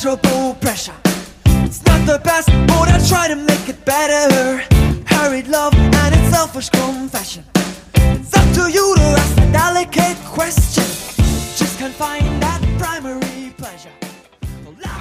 pleasurable pressure. It's not the best, but I try to make it better. Hurried love and its selfish confession. It's up to you to ask a delicate question. Just can't find that primary pleasure.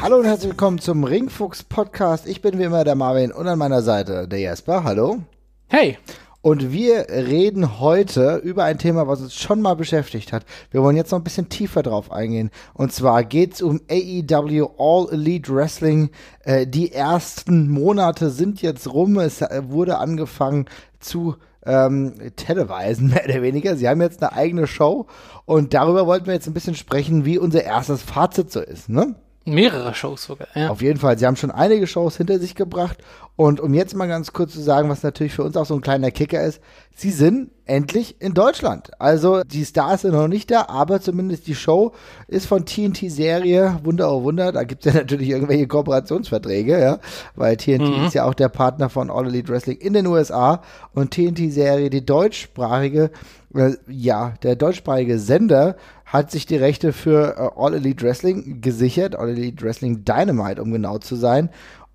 Hallo und herzlich willkommen zum Ringfuchs Podcast. Ich bin wie immer der Marvin und an meiner Seite der Jesper. Hallo. Hey. Und wir reden heute über ein Thema, was uns schon mal beschäftigt hat. Wir wollen jetzt noch ein bisschen tiefer drauf eingehen. Und zwar geht's um AEW All Elite Wrestling. Äh, die ersten Monate sind jetzt rum. Es äh, wurde angefangen zu ähm, televisen, mehr oder weniger. Sie haben jetzt eine eigene Show und darüber wollten wir jetzt ein bisschen sprechen, wie unser erstes Fazit so ist, ne? Mehrere Shows sogar, ja. Auf jeden Fall. Sie haben schon einige Shows hinter sich gebracht. Und um jetzt mal ganz kurz zu sagen, was natürlich für uns auch so ein kleiner Kicker ist, sie sind endlich in Deutschland. Also die Stars sind noch nicht da, aber zumindest die Show ist von TNT-Serie, Wunder oh Wunder, da gibt es ja natürlich irgendwelche Kooperationsverträge, ja, weil TNT mhm. ist ja auch der Partner von All Elite Wrestling in den USA und TNT-Serie, die deutschsprachige, äh, ja, der deutschsprachige Sender hat sich die Rechte für äh, All Elite Wrestling gesichert, All Elite Wrestling Dynamite, um genau zu sein.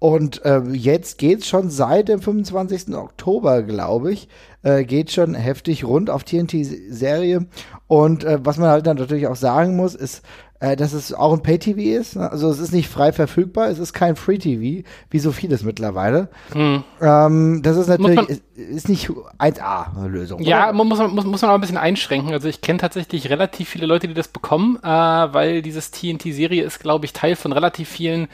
Und äh, jetzt geht's schon seit dem 25. Oktober, glaube ich, äh, geht schon heftig rund auf TNT-Serie. Und äh, was man halt dann natürlich auch sagen muss, ist, äh, dass es auch ein Pay-TV ist. Ne? Also es ist nicht frei verfügbar, es ist kein Free-TV, wie so vieles mittlerweile. Hm. Ähm, das ist natürlich, ist, ist, nicht 1A-Lösung. Ja, man muss, muss, muss man auch ein bisschen einschränken. Also ich kenne tatsächlich relativ viele Leute, die das bekommen, äh, weil dieses TNT-Serie ist, glaube ich, Teil von relativ vielen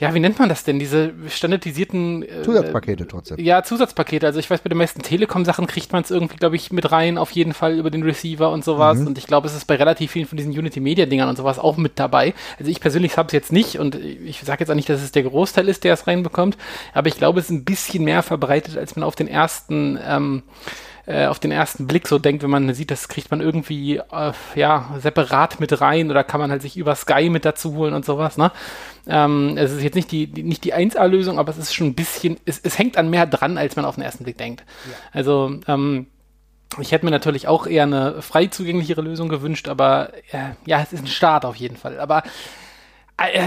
ja, wie nennt man das denn? Diese standardisierten äh, Zusatzpakete trotzdem. Ja, Zusatzpakete. Also ich weiß, bei den meisten Telekom-Sachen kriegt man es irgendwie, glaube ich, mit rein, auf jeden Fall über den Receiver und sowas. Mhm. Und ich glaube, es ist bei relativ vielen von diesen Unity-Media-Dingern und sowas auch mit dabei. Also ich persönlich habe es jetzt nicht und ich sage jetzt auch nicht, dass es der Großteil ist, der es reinbekommt, aber ich glaube, es ist ein bisschen mehr verbreitet, als man auf den ersten ähm, äh, auf den ersten Blick so denkt, wenn man sieht, das kriegt man irgendwie äh, ja separat mit rein oder kann man halt sich über Sky mit dazu holen und sowas. Ne? Ähm, es ist jetzt nicht die, die nicht die 1A-Lösung, aber es ist schon ein bisschen, es, es hängt an mehr dran, als man auf den ersten Blick denkt. Ja. Also ähm, ich hätte mir natürlich auch eher eine frei zugänglichere Lösung gewünscht, aber äh, ja, es ist ein Start auf jeden Fall. Aber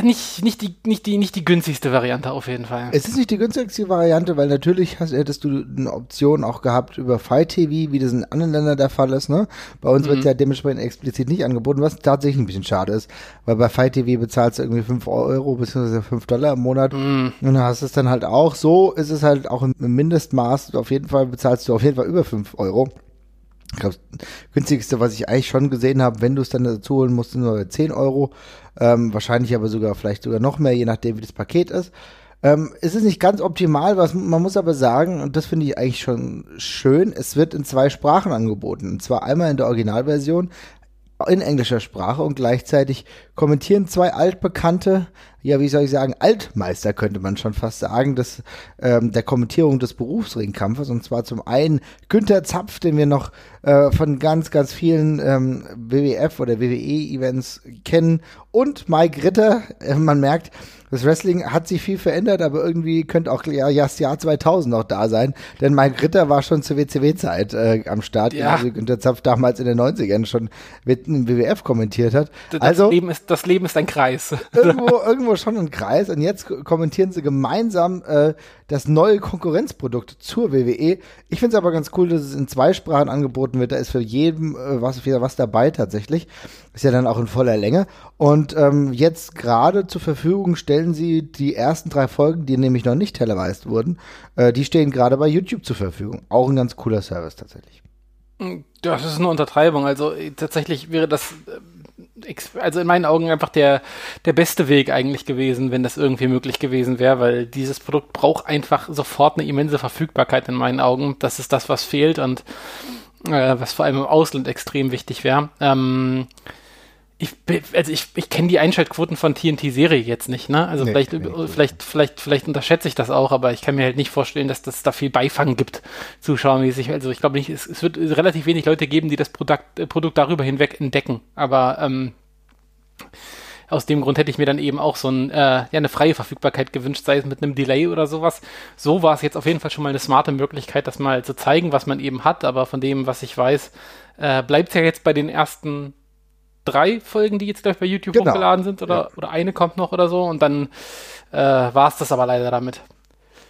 nicht, nicht, die, nicht, die, nicht die günstigste Variante auf jeden Fall. Es ist nicht die günstigste Variante, weil natürlich hast, hättest du eine Option auch gehabt über Fire TV, wie das in anderen Ländern der Fall ist. Ne? Bei uns mhm. wird es ja dementsprechend explizit nicht angeboten, was tatsächlich ein bisschen schade ist, weil bei Fire TV bezahlst du irgendwie 5 Euro bzw. 5 Dollar im Monat mhm. und dann hast du es dann halt auch. So ist es halt auch im Mindestmaß. Auf jeden Fall bezahlst du auf jeden Fall über 5 Euro. Ich glaube, günstigste, was ich eigentlich schon gesehen habe, wenn du es dann dazu holen musst, sind nur 10 Euro. Ähm, wahrscheinlich aber sogar, vielleicht sogar noch mehr, je nachdem, wie das Paket ist. Ähm, es ist nicht ganz optimal, was man muss aber sagen, und das finde ich eigentlich schon schön, es wird in zwei Sprachen angeboten. Und zwar einmal in der Originalversion in englischer Sprache und gleichzeitig kommentieren zwei altbekannte, ja, wie soll ich sagen, Altmeister könnte man schon fast sagen, des, ähm, der Kommentierung des Berufsringkampfes. Und zwar zum einen Günther Zapf, den wir noch äh, von ganz, ganz vielen ähm, WWF oder WWE-Events kennen. Und Mike Ritter, äh, man merkt, das Wrestling hat sich viel verändert, aber irgendwie könnte auch ja, das Jahr 2000 noch da sein, denn Mike Ritter war schon zur WCW-Zeit äh, am Start, ja. also Günther Zapf damals in den 90ern schon mit einem WWF kommentiert hat. Das, also, Leben ist, das Leben ist ein Kreis. Irgendwo, irgendwo schon ein Kreis und jetzt kommentieren sie gemeinsam äh, das neue Konkurrenzprodukt zur WWE. Ich finde es aber ganz cool, dass es in zwei Sprachen angeboten wird. Da ist für jeden äh, was, wieder was dabei tatsächlich. Ist ja dann auch in voller Länge. Und ähm, jetzt gerade zur Verfügung stellen sie die ersten drei Folgen, die nämlich noch nicht televised wurden. Äh, die stehen gerade bei YouTube zur Verfügung. Auch ein ganz cooler Service tatsächlich. Das ist eine Untertreibung. Also äh, tatsächlich wäre das äh, also in meinen Augen einfach der, der beste Weg eigentlich gewesen, wenn das irgendwie möglich gewesen wäre, weil dieses Produkt braucht einfach sofort eine immense Verfügbarkeit in meinen Augen. Das ist das, was fehlt und äh, was vor allem im Ausland extrem wichtig wäre. Ähm, ich, also ich, ich kenne die Einschaltquoten von TNT-Serie jetzt nicht, ne? Also nee, vielleicht, nee, vielleicht, vielleicht, vielleicht unterschätze ich das auch, aber ich kann mir halt nicht vorstellen, dass das da viel Beifang gibt, zuschauermäßig. Also ich glaube nicht, es, es, wird relativ wenig Leute geben, die das Produkt, äh, Produkt darüber hinweg entdecken. Aber ähm, aus dem Grund hätte ich mir dann eben auch so ein, äh, ja, eine freie Verfügbarkeit gewünscht, sei es mit einem Delay oder sowas. So war es jetzt auf jeden Fall schon mal eine smarte Möglichkeit, das mal zu zeigen, was man eben hat. Aber von dem, was ich weiß, äh, bleibt es ja jetzt bei den ersten drei Folgen, die jetzt gleich bei YouTube Genau. hochgeladen sind oder, Ja. oder eine kommt noch oder so und dann äh, war es das aber leider damit.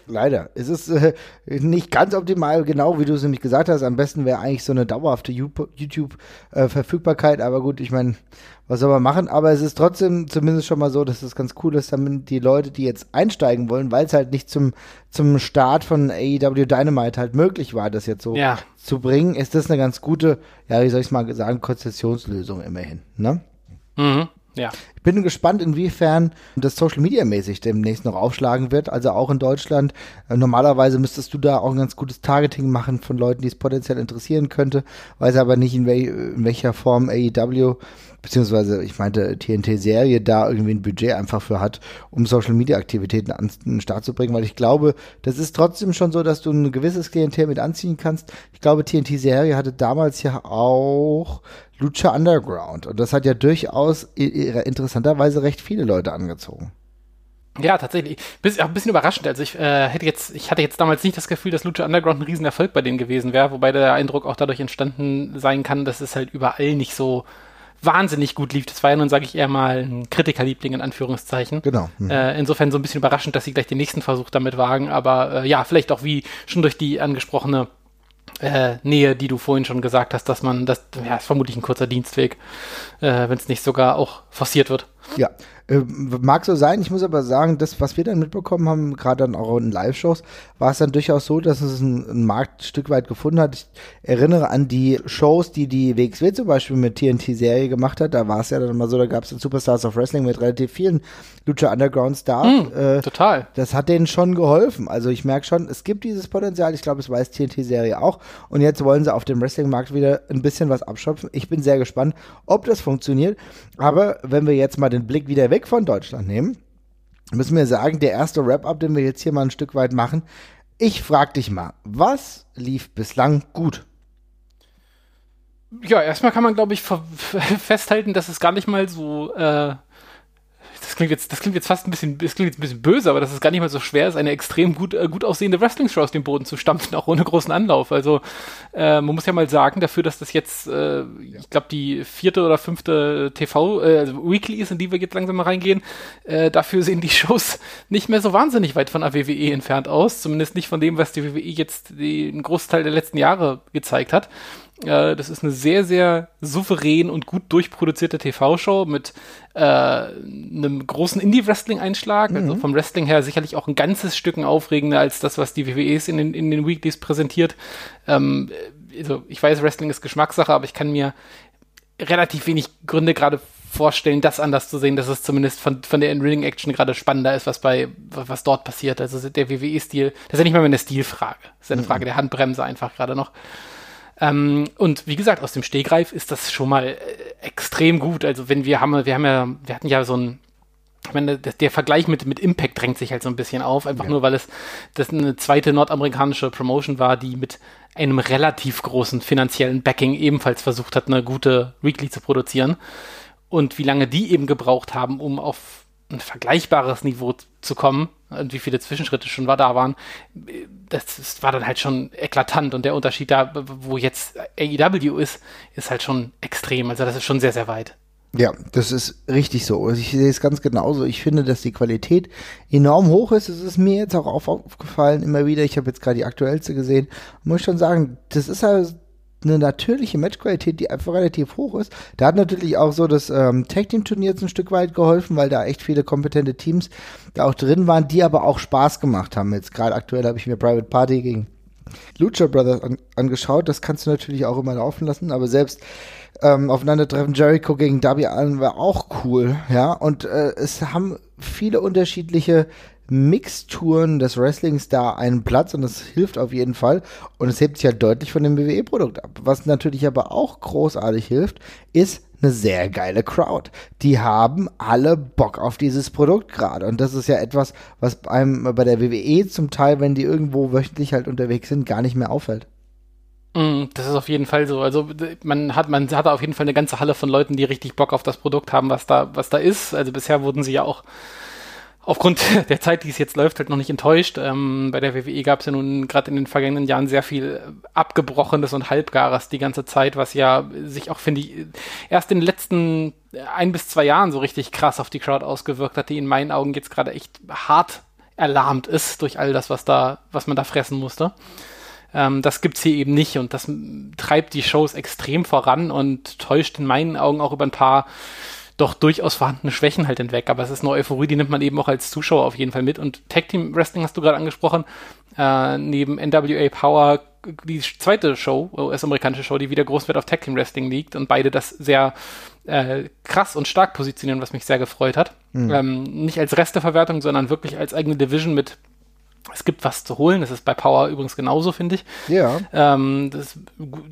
Leider. Es ist äh, nicht ganz optimal, genau wie du es nämlich gesagt hast. Am besten wäre eigentlich so eine dauerhafte YouTube-Verfügbarkeit. aber gut, ich meine, was soll man machen? Aber es ist trotzdem zumindest schon mal so, dass es ganz cool ist, damit die Leute, die jetzt einsteigen wollen, weil es halt nicht zum, zum Start von AEW Dynamite halt möglich war, das jetzt so Ja. zu bringen, ist das eine ganz gute, ja, wie soll ich es mal sagen, Konzessionslösung immerhin. Ne? Mhm. Ja. Ich bin gespannt, inwiefern das Social Media mäßig demnächst noch aufschlagen wird. Also auch in Deutschland. Äh, Normalerweise müsstest du da auch ein ganz gutes Targeting machen von Leuten, die es potenziell interessieren könnte. Weiß aber nicht, in, wel in welcher Form AEW, beziehungsweise ich meinte TNT-Serie da irgendwie ein Budget einfach für hat, um Social Media Aktivitäten an den Start zu bringen. Weil ich glaube, das ist trotzdem schon so, dass du ein gewisses Klientel mit anziehen kannst. Ich glaube, TNT-Serie hatte damals ja auch Lucha Underground. Und das hat ja durchaus interessanterweise recht viele Leute angezogen. Ja, tatsächlich. Bis, auch ein bisschen überraschend. Also ich äh, hätte jetzt, ich hatte jetzt damals nicht das Gefühl, dass Lucha Underground ein Riesenerfolg bei denen gewesen wäre, wobei der Eindruck auch dadurch entstanden sein kann, dass es halt überall nicht so wahnsinnig gut lief. Das war ja nun, sage ich eher mal, ein Kritikerliebling in Anführungszeichen. Genau. Mhm. Äh, insofern so ein bisschen überraschend, dass sie gleich den nächsten Versuch damit wagen, aber äh, ja, vielleicht auch wie schon durch die angesprochene äh, Nähe, die du vorhin schon gesagt hast, dass man, das ja, ist vermutlich ein kurzer Dienstweg, äh, wenn es nicht sogar auch forciert wird. Ja, äh, mag so sein. Ich muss aber sagen, das, was wir dann mitbekommen haben, gerade dann auch in Live-Shows, war es dann durchaus so, dass es ein, ein Markt ein Stück weit gefunden hat. Ich erinnere an die Shows, die die WXW zum Beispiel mit TNT-Serie gemacht hat. Da war es ja dann mal so, da gab es Superstars of Wrestling mit relativ vielen Lucha Underground Stars. äh, Total. das hat denen schon geholfen. Also ich merke schon, es gibt dieses Potenzial. Ich glaube, es weiß TNT-Serie auch. Und jetzt wollen sie auf dem Wrestling-Markt wieder ein bisschen was abschöpfen. Ich bin sehr gespannt, ob das funktioniert. Aber wenn wir jetzt mal den Blick wieder weg von Deutschland nehmen, müssen wir sagen, der erste Wrap-Up, den wir jetzt hier mal ein Stück weit machen. Ich frag dich mal, was lief bislang gut? Ja, erstmal kann man, glaube ich, festhalten, dass es gar nicht mal so, äh, das klingt jetzt, das klingt jetzt fast ein bisschen, das klingt jetzt ein bisschen böse, aber dass es gar nicht mal so schwer ist, eine extrem gut, äh, gut aussehende Wrestling-Show aus dem Boden zu stampfen, auch ohne großen Anlauf. Also, äh, man muss ja mal sagen, dafür, dass das jetzt, äh, ich glaube, die vierte oder fünfte TV, äh, also Weekly ist, in die wir jetzt langsam mal reingehen, äh, dafür sehen die Shows nicht mehr so wahnsinnig weit von der WWE entfernt aus, zumindest nicht von dem, was die WWE jetzt den Großteil der letzten Jahre gezeigt hat. Äh, das ist eine sehr, sehr souverän und gut durchproduzierte TV-Show mit äh, einem großen Indie-Wrestling-Einschlag. Also vom Wrestling her sicherlich auch ein ganzes Stück aufregender als das, was die WWEs in den, in den Weeklies präsentiert. Ähm, also ich weiß, Wrestling ist Geschmackssache, aber ich kann mir relativ wenig Gründe gerade vorstellen, das anders zu sehen, dass es zumindest von, von der In-Ring-Action gerade spannender ist, was bei, was dort passiert. Also der WWE-Stil, das ist ja nicht mal mehr eine Stilfrage. Das ist ja eine Frage der Handbremse einfach gerade noch. Ähm, und wie gesagt, aus dem Stegreif ist das schon mal äh, extrem gut. Also wenn wir haben, wir haben ja, wir hatten ja so ein, ich meine, der, der Vergleich mit, mit Impact drängt sich halt so ein bisschen auf, einfach nur, weil es das eine zweite nordamerikanische Promotion war, die mit einem relativ großen finanziellen Backing ebenfalls versucht hat, eine gute Weekly zu produzieren. Und wie lange die eben gebraucht haben, um auf ein vergleichbares Niveau zu kommen und wie viele Zwischenschritte schon da waren, das, das war dann halt schon eklatant und der Unterschied da, wo jetzt AEW ist, ist halt schon extrem. Also das ist schon sehr, sehr weit. Ja, das ist richtig so. Also Ich sehe es ganz genauso. Ich finde, dass die Qualität enorm hoch ist. Es ist mir jetzt auch auf- aufgefallen, immer wieder. Ich habe jetzt gerade die aktuellste gesehen. Muss schon sagen, das ist halt eine natürliche Matchqualität, die einfach relativ hoch ist. Da hat natürlich auch so das ähm, Tag Team Turnier jetzt ein Stück weit geholfen, weil da echt viele kompetente Teams da auch drin waren, die aber auch Spaß gemacht haben. Jetzt gerade aktuell habe ich mir Private Party gegen Lucha Brothers an, angeschaut. Das kannst du natürlich auch immer laufen lassen, aber selbst ähm, aufeinandertreffen Jericho gegen Darby Allen war auch cool, ja. Und äh, es haben viele unterschiedliche Mixturen des Wrestlings da einen Platz und das hilft auf jeden Fall. Und es hebt sich halt deutlich von dem WWE-Produkt ab. Was natürlich aber auch großartig hilft, ist eine sehr geile Crowd. Die haben alle Bock auf dieses Produkt gerade. Und das ist ja etwas, was einem bei der WWE zum Teil, wenn die irgendwo wöchentlich halt unterwegs sind, gar nicht mehr auffällt. Mm, Das ist auf jeden Fall so. Also man hat, man hat auf jeden Fall eine ganze Halle von Leuten, die richtig Bock auf das Produkt haben, was da, was da ist. Also bisher wurden sie ja auch aufgrund der Zeit, die es jetzt läuft, halt noch nicht enttäuscht. Ähm, bei der WWE gab es ja nun gerade in den vergangenen Jahren sehr viel Abgebrochenes und Halbgares die ganze Zeit, was ja sich auch, finde ich, erst in den letzten ein bis zwei Jahren so richtig krass auf die Crowd ausgewirkt hat, die in meinen Augen jetzt gerade echt hart erlahmt ist durch all das, was da, was man da fressen musste. Ähm, das gibt's hier eben nicht und das treibt die Shows extrem voran und täuscht in meinen Augen auch über ein paar doch durchaus vorhandene Schwächen halt hinweg. Aber es ist eine Euphorie, die nimmt man eben auch als Zuschauer auf jeden Fall mit. Und Tag Team Wrestling hast du gerade angesprochen. Äh, neben NWA Power die zweite Show, US-amerikanische Show, die wieder groß wird auf Tag Team Wrestling liegt und beide das sehr äh, krass und stark positionieren, was mich sehr gefreut hat. Mhm. Ähm, nicht als Resteverwertung, sondern wirklich als eigene Division mit es gibt was zu holen. Das ist bei Power übrigens genauso, finde ich. Ja. Ähm, das ist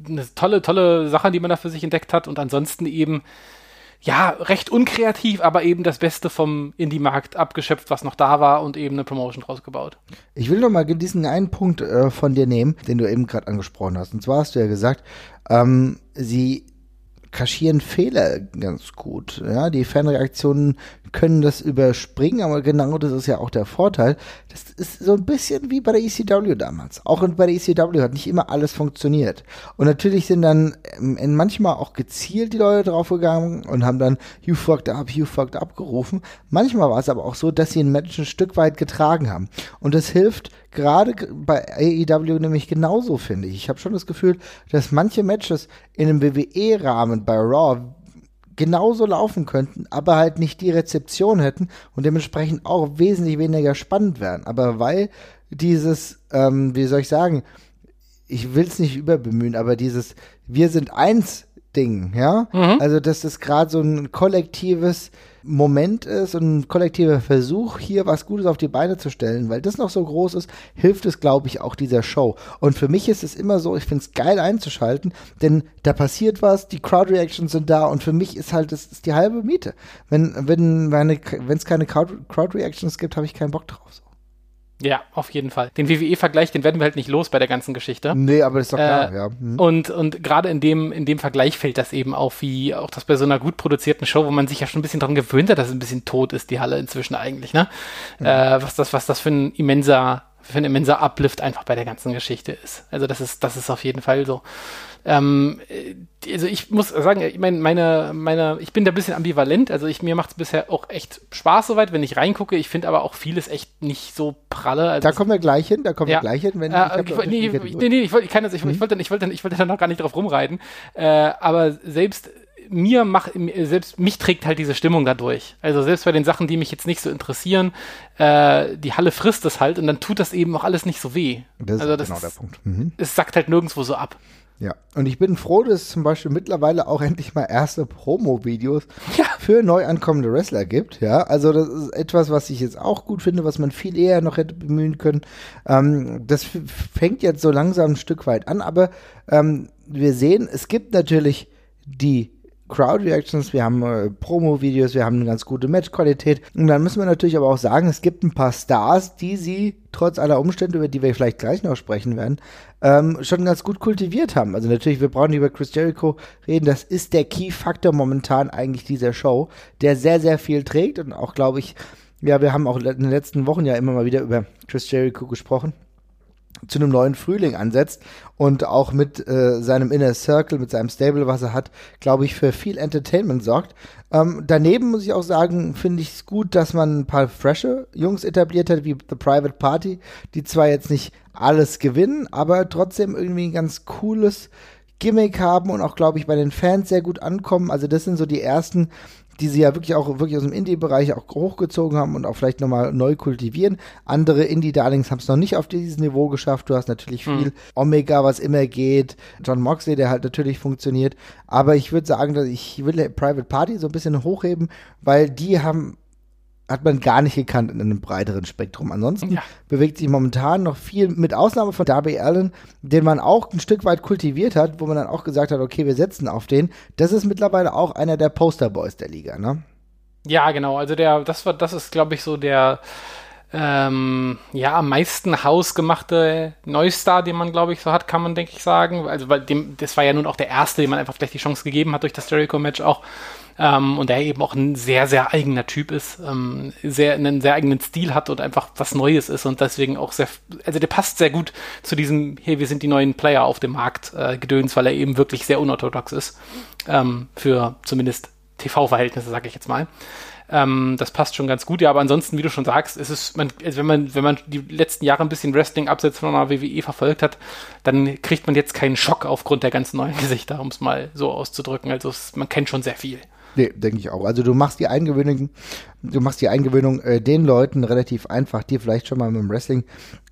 eine tolle, tolle Sache, die man da für sich entdeckt hat. Und ansonsten eben ja, recht unkreativ, aber eben das Beste vom Indie-Markt abgeschöpft, was noch da war und eben eine Promotion draus gebaut. Ich will noch mal diesen einen Punkt äh, von dir nehmen, den du eben gerade angesprochen hast. Und zwar hast du ja gesagt, ähm, sie kaschieren Fehler ganz gut. Ja, die Fanreaktionen können das überspringen, aber genau das ist ja auch der Vorteil. Das ist so ein bisschen wie bei der ECW damals. Auch bei der ECW hat nicht immer alles funktioniert. Und natürlich sind dann ähm, manchmal auch gezielt die Leute draufgegangen und haben dann You fucked up, you fucked up gerufen. Manchmal war es aber auch so, dass sie ein Match ein Stück weit getragen haben. Und das hilft gerade bei AEW nämlich genauso, finde ich. Ich habe schon das Gefühl, dass manche Matches in einem WWE-Rahmen bei Raw genauso laufen könnten, aber halt nicht die Rezeption hätten und dementsprechend auch wesentlich weniger spannend wären. Aber weil dieses, ähm, wie soll ich sagen, ich will es nicht überbemühen, aber dieses Wir sind eins Ding, ja. Mhm. Also, dass das gerade so ein kollektives Moment ist und ein kollektiver Versuch, hier was Gutes auf die Beine zu stellen, weil das noch so groß ist, hilft es, glaube ich, auch dieser Show. Und für mich ist es immer so, ich finde es geil einzuschalten, denn da passiert was, die Crowd-Reactions sind da und für mich ist halt, das ist die halbe Miete. Wenn wenn wenn es keine Crowd-Reactions gibt, habe ich keinen Bock drauf. So. Ja, auf jeden Fall. Den WWE-Vergleich, den werden wir halt nicht los bei der ganzen Geschichte. Nee, aber das ist doch klar, äh, ja. Mhm. Und, und gerade in dem, in dem Vergleich fällt das eben auf, wie auch das bei so einer gut produzierten Show, wo man sich ja schon ein bisschen dran gewöhnt hat, dass es ein bisschen tot ist, die Halle inzwischen eigentlich, ne? Mhm. Äh, was das, was das für ein immenser, für ein immenser Uplift einfach bei der ganzen Geschichte ist. Also das ist, das ist auf jeden Fall so. Ähm, also ich muss sagen, ich meine, meine, meine, ich bin da ein bisschen ambivalent. Also ich, mir macht es bisher auch echt Spaß soweit, wenn ich reingucke. Ich finde aber auch vieles echt nicht so pralle. Also da kommen wir gleich hin, da kommen ja. wir gleich hin. Wenn äh, ich, ich, nee, nee, nee, ich wollte ich, ich, mhm. ich wollte ich wollte ich wollte da noch gar nicht drauf rumreiten. Äh, aber selbst mir macht, selbst mich trägt halt diese Stimmung dadurch. Also selbst bei den Sachen, die mich jetzt nicht so interessieren, äh, die Halle frisst es halt und dann tut das eben auch alles nicht so weh. Das also ist genau der Punkt. Mhm. Es sackt halt nirgendwo so ab. Ja, und ich bin froh, dass es zum Beispiel mittlerweile auch endlich mal erste Promo-Videos ja. für neu ankommende Wrestler gibt. Ja, also das ist etwas, was ich jetzt auch gut finde, was man viel eher noch hätte bemühen können. Ähm, das fängt jetzt so langsam ein Stück weit an, aber ähm, wir sehen, es gibt natürlich die Crowd Reactions, wir haben äh, Promo-Videos, wir haben eine ganz gute Matchqualität. Und dann müssen wir natürlich aber auch sagen, es gibt ein paar Stars, die sie trotz aller Umstände, über die wir vielleicht gleich noch sprechen werden, ähm, schon ganz gut kultiviert haben. Also natürlich, wir brauchen nicht über Chris Jericho reden. Das ist der Key-Faktor momentan eigentlich dieser Show, der sehr, sehr viel trägt und auch, glaube ich, ja, wir haben auch in den letzten Wochen ja immer mal wieder über Chris Jericho gesprochen zu einem neuen Frühling ansetzt und auch mit äh, seinem Inner Circle, mit seinem Stable, was er hat, glaube ich, für viel Entertainment sorgt. Ähm, daneben muss ich auch sagen, finde ich es gut, dass man ein paar frische Jungs etabliert hat, wie The Private Party, die zwar jetzt nicht alles gewinnen, aber trotzdem irgendwie ein ganz cooles Gimmick haben und auch, glaube ich, bei den Fans sehr gut ankommen. Also das sind so die ersten die sie ja wirklich auch wirklich aus dem Indie-Bereich auch hochgezogen haben und auch vielleicht nochmal neu kultivieren. Andere Indie-Darlings haben es noch nicht auf dieses Niveau geschafft. Du hast natürlich viel hm. Omega, was immer geht. John Moxley, der halt natürlich funktioniert. Aber ich würde sagen, dass ich will Private Party so ein bisschen hochheben, weil die haben hat man gar nicht gekannt in einem breiteren Spektrum. Ansonsten ja. bewegt sich momentan noch viel, mit Ausnahme von Darby Allen, den man auch ein Stück weit kultiviert hat, wo man dann auch gesagt hat, okay, wir setzen auf den. Das ist mittlerweile auch einer der Posterboys der Liga, ne? Ja, genau. Also der, das war, das ist, glaube ich, so der ähm, ja, am meisten hausgemachte Neustar, den man, glaube ich, so hat, kann man, denke ich, sagen. Also, weil dem, das war ja nun auch der erste, dem man einfach vielleicht die Chance gegeben hat durch das Jericho-Match auch. Ähm, und der eben auch ein sehr, sehr eigener Typ ist, ähm, sehr, einen sehr eigenen Stil hat und einfach was Neues ist und deswegen auch sehr, also der passt sehr gut zu diesem, hey, wir sind die neuen Player auf dem Markt äh, Gedöns, weil er eben wirklich sehr unorthodox ist. Ähm, für zumindest TV-Verhältnisse, sage ich jetzt mal. Ähm, das passt schon ganz gut. Ja, aber ansonsten, wie du schon sagst, ist es, man, also wenn man, wenn man die letzten Jahre ein bisschen Wrestling abseits von einer WWE verfolgt hat, dann kriegt man jetzt keinen Schock aufgrund der ganzen neuen Gesichter, um es mal so auszudrücken. Also es, man kennt schon sehr viel. Nee, denke ich auch. Also du machst die Eingewöhnung, du machst die Eingewöhnung äh, den Leuten relativ einfach, die vielleicht schon mal mit dem Wrestling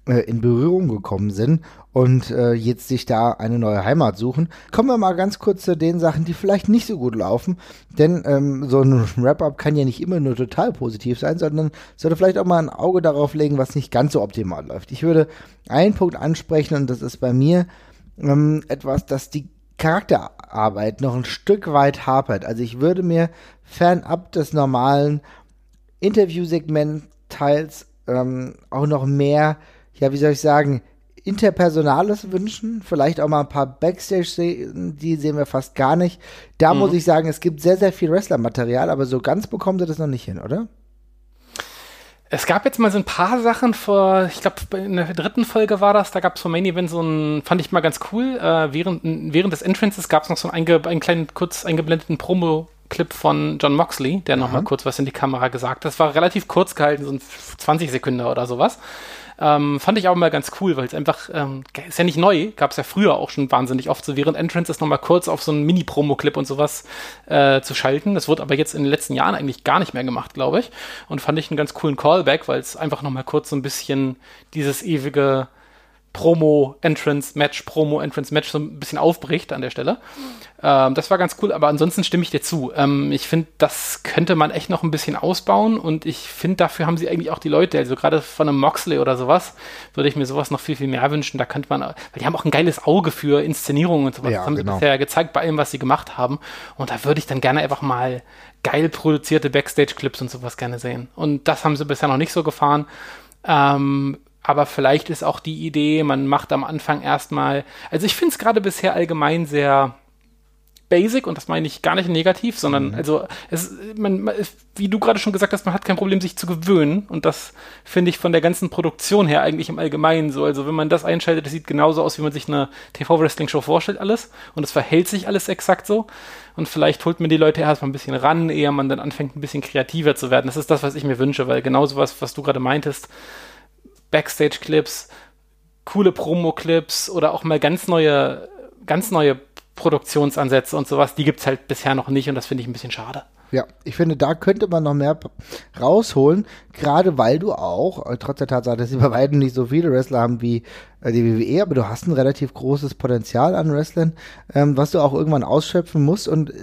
äh, in Berührung gekommen sind und äh, jetzt sich da eine neue Heimat suchen. Kommen wir mal ganz kurz zu den Sachen, die vielleicht nicht so gut laufen, denn ähm, so ein Wrap-up kann ja nicht immer nur total positiv sein, sondern sollte vielleicht auch mal ein Auge darauf legen, was nicht ganz so optimal läuft. Ich würde einen Punkt ansprechen und das ist bei mir ähm, etwas, das die Charakterarbeit noch ein Stück weit hapert. Also ich würde mir fernab des normalen Interviewsegment-Teils ähm, auch noch mehr, ja, wie soll ich sagen, Interpersonales wünschen, vielleicht auch mal ein paar Backstage-Szenen, die sehen wir fast gar nicht. Da mhm. muss ich sagen, es gibt sehr, sehr viel Wrestler-Material, aber so ganz bekommt ihr das noch nicht hin, oder? Es gab jetzt mal so ein paar Sachen vor, ich glaube, in der dritten Folge war das, da gab es vom Main Event so ein, fand ich mal ganz cool, äh, während, während des Entrances gab es noch so einen, einen kleinen, kurz eingeblendeten Promo-Clip von John Moxley, der nochmal kurz was in die Kamera gesagt hat. Das war relativ kurz gehalten, so ein 20 Sekunden oder sowas. Ähm, fand ich auch mal ganz cool, weil es einfach, ähm, ist ja nicht neu, gab es ja früher auch schon wahnsinnig oft, so während Entrance ist nochmal kurz auf so einen Mini-Promo-Clip und sowas äh, zu schalten. Das wurde aber jetzt in den letzten Jahren eigentlich gar nicht mehr gemacht, glaube ich. Und fand ich einen ganz coolen Callback, weil es einfach nochmal kurz so ein bisschen dieses ewige Promo, Entrance, Match, Promo, Entrance, Match so ein bisschen aufbricht an der Stelle. Ähm, das war ganz cool, aber ansonsten stimme ich dir zu. Ähm, ich finde, das könnte man echt noch ein bisschen ausbauen und ich finde, dafür haben sie eigentlich auch die Leute, also gerade von einem Moxley oder sowas, würde ich mir sowas noch viel, viel mehr wünschen. Da könnte man, weil die haben auch ein geiles Auge für Inszenierungen und sowas. Ja, das haben genau. sie bisher gezeigt bei allem, was sie gemacht haben. Und da würde ich dann gerne einfach mal geil produzierte Backstage-Clips und sowas gerne sehen. Und das haben sie bisher noch nicht so gefahren. Ähm, aber vielleicht ist auch die Idee, man macht am Anfang erstmal, also ich finde es gerade bisher allgemein sehr basic und das meine ich gar nicht negativ, sondern mhm. also es, man, wie du gerade schon gesagt hast, man hat kein Problem, sich zu gewöhnen und das finde ich von der ganzen Produktion her eigentlich im Allgemeinen so. Also wenn man das einschaltet, das sieht genauso aus, wie man sich eine TV-Wrestling-Show vorstellt alles und es verhält sich alles exakt so und vielleicht holt man die Leute erstmal ein bisschen ran, ehe man dann anfängt, ein bisschen kreativer zu werden. Das ist das, was ich mir wünsche, weil genauso was, was du gerade meintest, Backstage-Clips, coole Promo-Clips oder auch mal ganz neue, ganz neue Produktionsansätze und sowas, die gibt es halt bisher noch nicht und das finde ich ein bisschen schade. Ja, ich finde, da könnte man noch mehr rausholen, gerade weil du auch, äh, trotz der Tatsache, dass sie bei weitem nicht so viele Wrestler haben wie äh, die WWE, aber du hast ein relativ großes Potenzial an Wrestlern, ähm, was du auch irgendwann ausschöpfen musst und äh,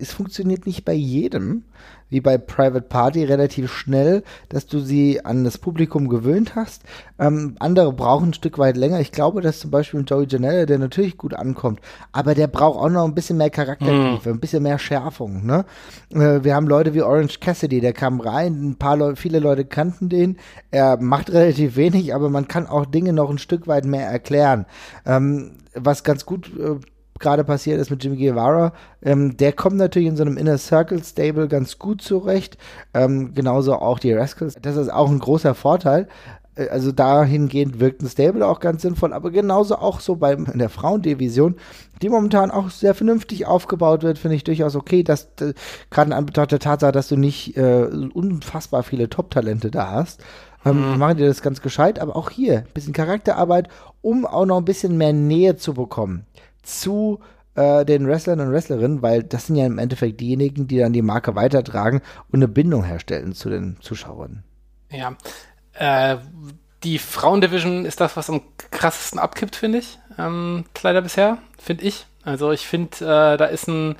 es funktioniert nicht bei jedem wie bei Private Party relativ schnell, dass du sie an das Publikum gewöhnt hast. Ähm, andere brauchen ein Stück weit länger. Ich glaube, dass zum Beispiel Joey Janelle, der natürlich gut ankommt, aber der braucht auch noch ein bisschen mehr Charaktertiefe, mm. ein bisschen mehr Schärfung. Ne? Äh, wir haben Leute wie Orange Cassidy, der kam rein, ein paar Leute, viele Leute kannten den. Er macht relativ wenig, aber man kann auch Dinge noch ein Stück weit mehr erklären. Ähm, was ganz gut äh, gerade passiert ist mit Jimmy Guevara, ähm, der kommt natürlich in so einem Inner Circle Stable ganz gut zurecht. Ähm, genauso auch die Rascals. Das ist auch ein großer Vorteil. Äh, also dahingehend wirkt ein Stable auch ganz sinnvoll, aber genauso auch so bei in der Frauendivision, die momentan auch sehr vernünftig aufgebaut wird, finde ich durchaus okay, dass äh, gerade in Anbetracht der Tatsache, dass du nicht äh, unfassbar viele Top-Talente da hast, ähm, mhm. machen die das ganz gescheit, aber auch hier ein bisschen Charakterarbeit, um auch noch ein bisschen mehr Nähe zu bekommen zu äh, den Wrestlern und Wrestlerinnen, weil das sind ja im Endeffekt diejenigen, die dann die Marke weitertragen und eine Bindung herstellen zu den Zuschauern. Ja, äh, die Frauendivision ist das, was am krassesten abkippt, finde ich. Ähm, leider bisher, finde ich. Also ich finde, äh, da ist ein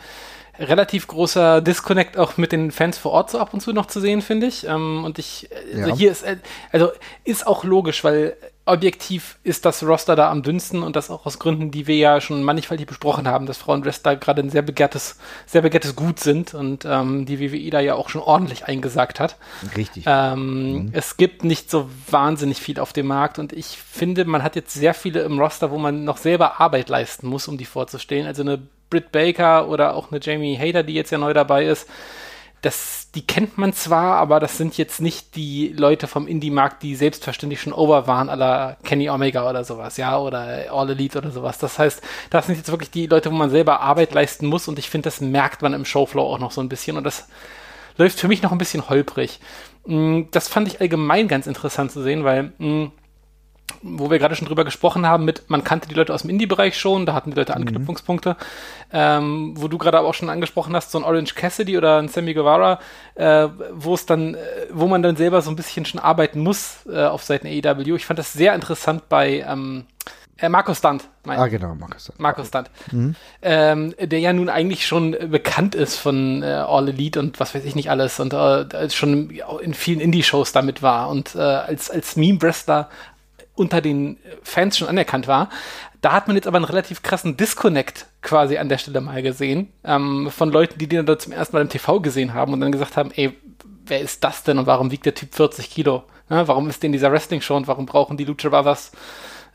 relativ großer Disconnect auch mit den Fans vor Ort so ab und zu noch zu sehen, finde ich. Ähm, und ich, also ja. hier ist, äh, also ist auch logisch, weil objektiv ist das Roster da am dünnsten und das auch aus Gründen, die wir ja schon mannigfaltig besprochen haben, dass Frauenwrestler gerade ein sehr begehrtes, sehr begehrtes Gut sind und ähm, die WWE da ja auch schon ordentlich eingesagt hat. Richtig. Ähm, mhm. Es gibt nicht so wahnsinnig viel auf dem Markt und ich finde, man hat jetzt sehr viele im Roster, wo man noch selber Arbeit leisten muss, um die vorzustellen. Also eine Britt Baker oder auch eine Jamie Hader, die jetzt ja neu dabei ist das, die kennt man zwar, aber das sind jetzt nicht die Leute vom Indie-Markt, die selbstverständlich schon over waren, aller Kenny Omega oder sowas, ja, oder All Elite oder sowas. Das heißt, das sind jetzt wirklich die Leute, wo man selber Arbeit leisten muss und ich finde, das merkt man im Showflow auch noch so ein bisschen und das läuft für mich noch ein bisschen holprig. Mm, das fand ich allgemein ganz interessant zu sehen, weil mm, wo wir gerade schon drüber gesprochen haben, mit man kannte die Leute aus dem Indie-Bereich schon, da hatten die Leute. Anknüpfungspunkte. Mhm. Ähm, wo du gerade aber auch schon angesprochen hast, so ein Orange Cassidy oder ein Sammy Guevara, äh, wo es dann, äh, wo man dann selber so ein bisschen schon arbeiten muss äh, auf Seiten AEW. Ich fand das sehr interessant bei ähm, äh, Marco Stunt. Ah, genau, Marco Stunt. Marco Stunt. Mhm. Ähm, der ja nun eigentlich schon bekannt ist von äh, All Elite und was weiß ich nicht alles und äh, schon in vielen Indie-Shows damit war und äh, als, als Meme-Wrestler unter den Fans schon anerkannt war. Da hat man jetzt aber einen relativ krassen Disconnect quasi an der Stelle mal gesehen ähm, von Leuten, die den da zum ersten Mal im TV gesehen haben und dann gesagt haben, ey, wer ist das denn und warum wiegt der Typ 40 Kilo? Ja, warum ist denn dieser Wrestling-Show und warum brauchen die Lucha Brothers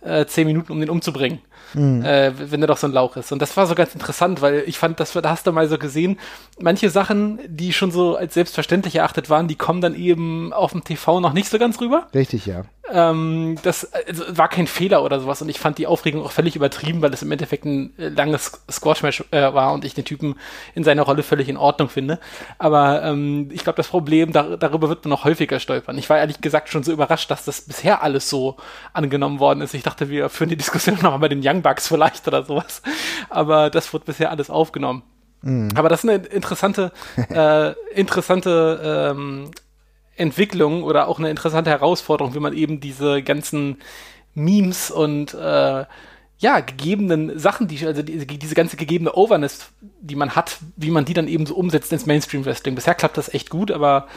äh, 10 Minuten, um den umzubringen? Mhm. Äh, wenn er doch so ein Lauch ist. Und das war so ganz interessant, weil ich fand, das, da hast du mal so gesehen, manche Sachen, die schon so als selbstverständlich erachtet waren, die kommen dann eben auf dem TV noch nicht so ganz rüber. Richtig, ja. Ähm, das also, war kein Fehler oder sowas und ich fand die Aufregung auch völlig übertrieben, weil es im Endeffekt ein äh, langes Squash-Match äh, war und ich den Typen in seiner Rolle völlig in Ordnung finde. Aber ähm, ich glaube, das Problem, da, darüber wird man noch häufiger stolpern. Ich war ehrlich gesagt schon so überrascht, dass das bisher alles so angenommen worden ist. Ich dachte, wir führen die Diskussion nochmal bei den Young Bucks vielleicht oder sowas. Aber das wird bisher alles aufgenommen. Mhm. Aber das ist eine interessante, äh, interessante ähm, Entwicklung oder auch eine interessante Herausforderung, wie man eben diese ganzen Memes und äh, ja, gegebenen Sachen, die, also die, diese ganze gegebene Overness, die man hat, wie man die dann eben so umsetzt ins Mainstream-Wrestling. Bisher klappt das echt gut, aber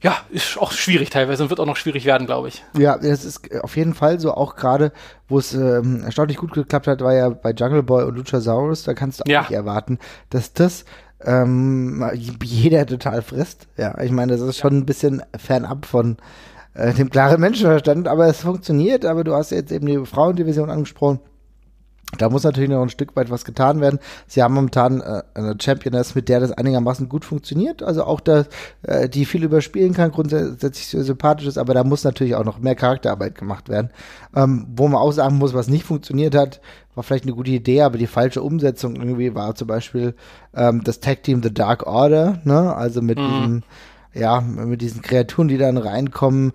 ja, ist auch schwierig teilweise und wird auch noch schwierig werden, glaube ich. Ja, es ist auf jeden Fall so, auch gerade, wo es ähm, erstaunlich gut geklappt hat, war ja bei Jungle Boy und Luchasaurus, da kannst du auch ja. nicht erwarten, dass das ähm, jeder total frisst. Ja, ich meine, das ist schon ein bisschen fernab von äh, dem klaren Menschenverstand, aber es funktioniert, aber du hast jetzt eben die Frauendivision angesprochen. Da muss natürlich noch ein Stück weit was getan werden. Sie haben momentan äh, eine Championess, mit der das einigermaßen gut funktioniert. Also auch da, äh, die viel überspielen kann, grundsätzlich sehr sympathisch ist, aber da muss natürlich auch noch mehr Charakterarbeit gemacht werden. Ähm, wo man auch sagen muss, was nicht funktioniert hat, war vielleicht eine gute Idee, aber die falsche Umsetzung irgendwie war zum Beispiel ähm, das Tag Team The Dark Order, ne? Also mit mhm. diesem ja, mit diesen Kreaturen, die dann reinkommen.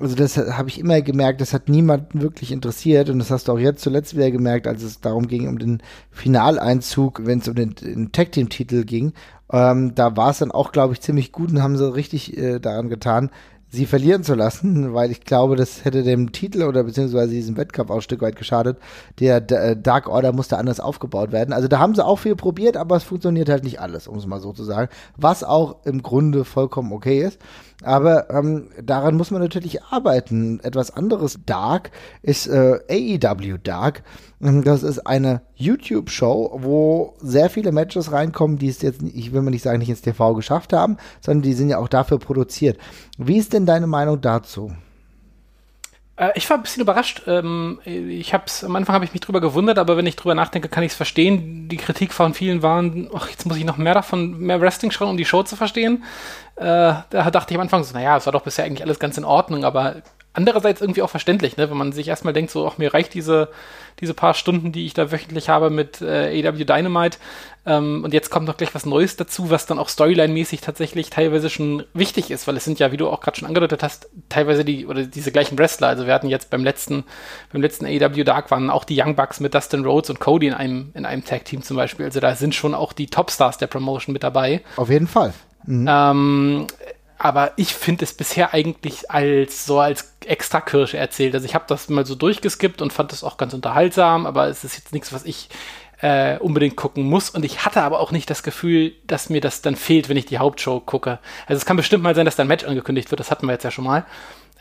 Also das habe ich immer gemerkt, das hat niemanden wirklich interessiert und das hast du auch jetzt zuletzt wieder gemerkt, als es darum ging, um den Finaleinzug, wenn es um den, den Tag-Team-Titel ging. Ähm, da war es dann auch, glaube ich, ziemlich gut und haben sie richtig äh, daran getan, sie verlieren zu lassen, weil ich glaube, das hätte dem Titel oder beziehungsweise diesem Wettkampf auch ein Stück weit geschadet. Der äh, Dark Order musste anders aufgebaut werden. Also da haben sie auch viel probiert, aber es funktioniert halt nicht alles, um es mal so zu sagen. Was auch im Grunde vollkommen okay ist. Aber ähm, daran muss man natürlich arbeiten. Etwas anderes Dark ist äh, AEW Dark. Ähm, das ist eine YouTube-Show, wo sehr viele Matches reinkommen, die es jetzt, ich will mal nicht sagen, nicht ins TV geschafft haben, sondern die sind ja auch dafür produziert. Wie ist denn deine Meinung dazu? Äh, ich war ein bisschen überrascht. Ähm, ich hab's, am Anfang habe ich mich drüber gewundert, aber wenn ich drüber nachdenke, kann ich es verstehen. Die Kritik von vielen waren, ach, jetzt muss ich noch mehr davon, mehr Wrestling schauen, um die Show zu verstehen. Äh, da dachte ich am Anfang so, naja, es war doch bisher eigentlich alles ganz in Ordnung, aber andererseits irgendwie auch verständlich, ne? wenn man sich erstmal denkt, so, ach, mir reicht diese, diese paar Stunden, die ich da wöchentlich habe mit äh, AW Dynamite. Ähm, und jetzt kommt noch gleich was Neues dazu, was dann auch Storyline-mäßig tatsächlich teilweise schon wichtig ist, weil es sind ja, wie du auch gerade schon angedeutet hast, teilweise die oder diese gleichen Wrestler. Also wir hatten jetzt beim letzten, beim letzten AW Dark waren auch die Young Bucks mit Dustin Rhodes und Cody in einem, in einem Tag-Team zum Beispiel. Also da sind schon auch die Topstars der Promotion mit dabei. Auf jeden Fall. Mhm. Ähm, aber ich finde es bisher eigentlich als so als extra Kirsche erzählt. Also ich habe das mal so durchgeskippt und fand das auch ganz unterhaltsam, aber es ist jetzt nichts, was ich äh, unbedingt gucken muss. Und ich hatte aber auch nicht das Gefühl, dass mir das dann fehlt, wenn ich die Hauptshow gucke. Also es kann bestimmt mal sein, dass da ein Match angekündigt wird, das hatten wir jetzt ja schon mal.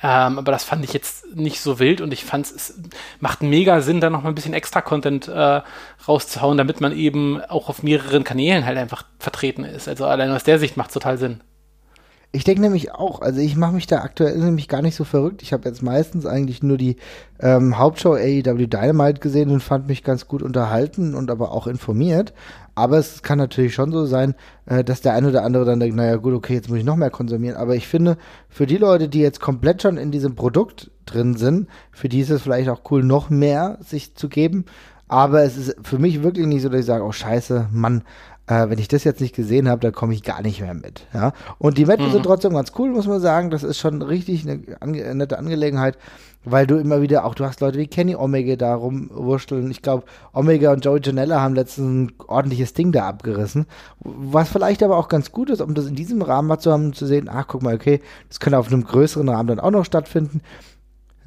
Ähm, aber das fand ich jetzt nicht so wild und ich fand es macht mega Sinn, da noch mal ein bisschen extra Content äh, rauszuhauen, damit man eben auch auf mehreren Kanälen halt einfach vertreten ist. Also allein aus der Sicht macht es total Sinn. Ich denke nämlich auch, also ich mache mich da aktuell nämlich gar nicht so verrückt. Ich habe jetzt meistens eigentlich nur die ähm, Hauptshow AEW Dynamite gesehen und fand mich ganz gut unterhalten und aber auch informiert. Aber es kann natürlich schon so sein, äh, dass der eine oder andere dann denkt, naja gut, okay, jetzt muss ich noch mehr konsumieren. Aber ich finde, für die Leute, die jetzt komplett schon in diesem Produkt drin sind, für die ist es vielleicht auch cool, noch mehr sich zu geben. Aber es ist für mich wirklich nicht so, dass ich sage, oh scheiße, Mann, äh, wenn ich das jetzt nicht gesehen habe, dann komme ich gar nicht mehr mit. Ja? Und die Matches mhm. sind trotzdem ganz cool, muss man sagen. Das ist schon richtig eine, ange nette Angelegenheit, weil du immer wieder, auch du hast Leute wie Kenny Omega da rumwurschteln. Ich glaube, Omega und Joey Janella haben letztens ein ordentliches Ding da abgerissen. Was vielleicht aber auch ganz gut ist, um das in diesem Rahmen mal zu haben, zu sehen, ach, guck mal, okay, das könnte auf einem größeren Rahmen dann auch noch stattfinden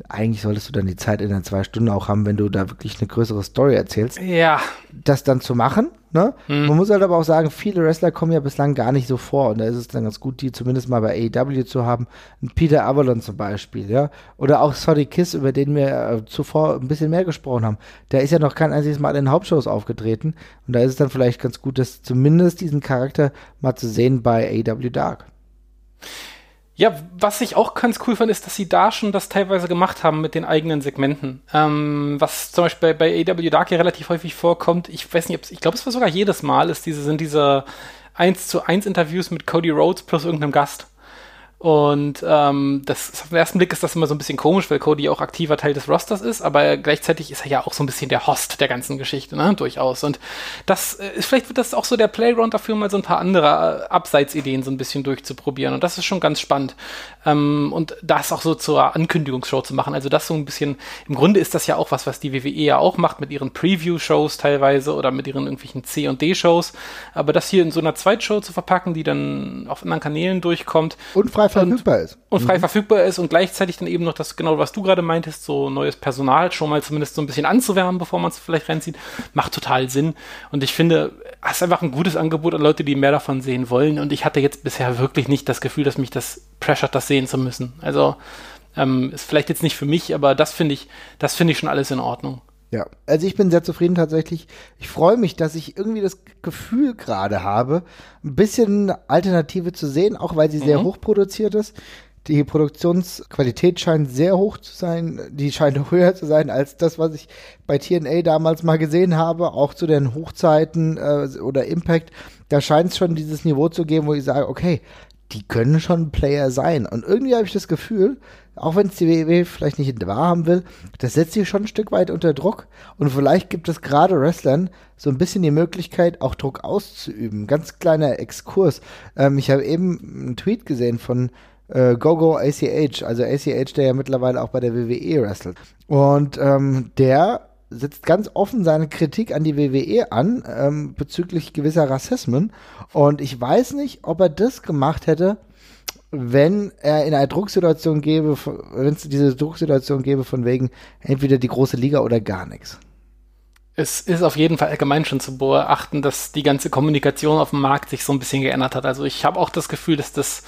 eigentlich solltest du dann die Zeit in den zwei Stunden auch haben, wenn du da wirklich eine größere Story erzählst. Ja. Das dann zu machen. Ne? Mhm. Man muss halt aber auch sagen, viele Wrestler kommen ja bislang gar nicht so vor und da ist es dann ganz gut, die zumindest mal bei AEW zu haben. Peter Avalon zum Beispiel, ja. Oder auch Sorry Kiss, über den wir äh, zuvor ein bisschen mehr gesprochen haben. Der ist ja noch kein einziges Mal in Hauptshows aufgetreten und da ist es dann vielleicht ganz gut, dass zumindest diesen Charakter mal zu sehen bei AEW Dark. Ja, was ich auch ganz cool fand, ist, dass sie da schon das teilweise gemacht haben mit den eigenen Segmenten. Ähm, was zum Beispiel bei, bei AW Dark ja relativ häufig vorkommt. Ich weiß nicht, ich glaube, es war sogar jedes Mal, ist diese, sind diese 1 zu 1 Interviews mit Cody Rhodes plus irgendeinem Gast. Und ähm, das auf den ersten Blick ist das immer so ein bisschen komisch, weil Cody auch aktiver Teil des Rosters ist, aber gleichzeitig ist er ja auch so ein bisschen der Host der ganzen Geschichte, ne? Durchaus. Und das ist, äh, vielleicht wird das auch so der Playground dafür, mal so ein paar andere äh, Abseitsideen so ein bisschen durchzuprobieren. Und das ist schon ganz spannend. Ähm, und das auch so zur Ankündigungsshow zu machen. Also das so ein bisschen, im Grunde ist das ja auch was, was die WWE ja auch macht mit ihren Preview-Shows teilweise oder mit ihren irgendwelchen C- und D-Shows. Aber das hier in so einer Zweitshow zu verpacken, die dann auf anderen Kanälen durchkommt. Und frei verfügbar ist. Und frei mhm. verfügbar ist und gleichzeitig dann eben noch das, genau was du gerade meintest, so neues Personal schon mal zumindest so ein bisschen anzuwärmen, bevor man es vielleicht reinzieht, macht total Sinn. Und ich finde, es ist einfach ein gutes Angebot an Leute, die mehr davon sehen wollen. Und ich hatte jetzt bisher wirklich nicht das Gefühl, dass mich das pressure das sehen zu müssen. Also, ähm, ist vielleicht jetzt nicht für mich, aber das finde ich, das finde ich schon alles in Ordnung. Ja, also ich bin sehr zufrieden tatsächlich. Ich freue mich, dass ich irgendwie das Gefühl gerade habe, ein bisschen Alternative zu sehen, auch weil sie sehr mhm. hoch produziert ist. Die Produktionsqualität scheint sehr hoch zu sein, die scheint höher zu sein als das, was ich bei TNA damals mal gesehen habe, auch zu den Hochzeiten äh, oder Impact. Da scheint es schon dieses Niveau zu geben, wo ich sage, okay, die können schon Player sein. Und irgendwie habe ich das Gefühl, auch wenn es die WWE vielleicht nicht wahrhaben will, das setzt sie schon ein Stück weit unter Druck. Und vielleicht gibt es gerade Wrestlern so ein bisschen die Möglichkeit, auch Druck auszuüben. Ganz kleiner Exkurs. Ähm, ich habe eben einen Tweet gesehen von äh, Gogo ACH, also ACH, der ja mittlerweile auch bei der WWE wrestelt. Und ähm, der setzt ganz offen seine Kritik an die WWE an ähm, bezüglich gewisser Rassismen. Und ich weiß nicht, ob er das gemacht hätte, wenn er in einer Drucksituation gäbe, wenn es diese Drucksituation gäbe von wegen entweder die große Liga oder gar nichts es ist auf jeden Fall allgemein schon zu beachten, dass die ganze Kommunikation auf dem Markt sich so ein bisschen geändert hat. Also ich habe auch das Gefühl, dass das,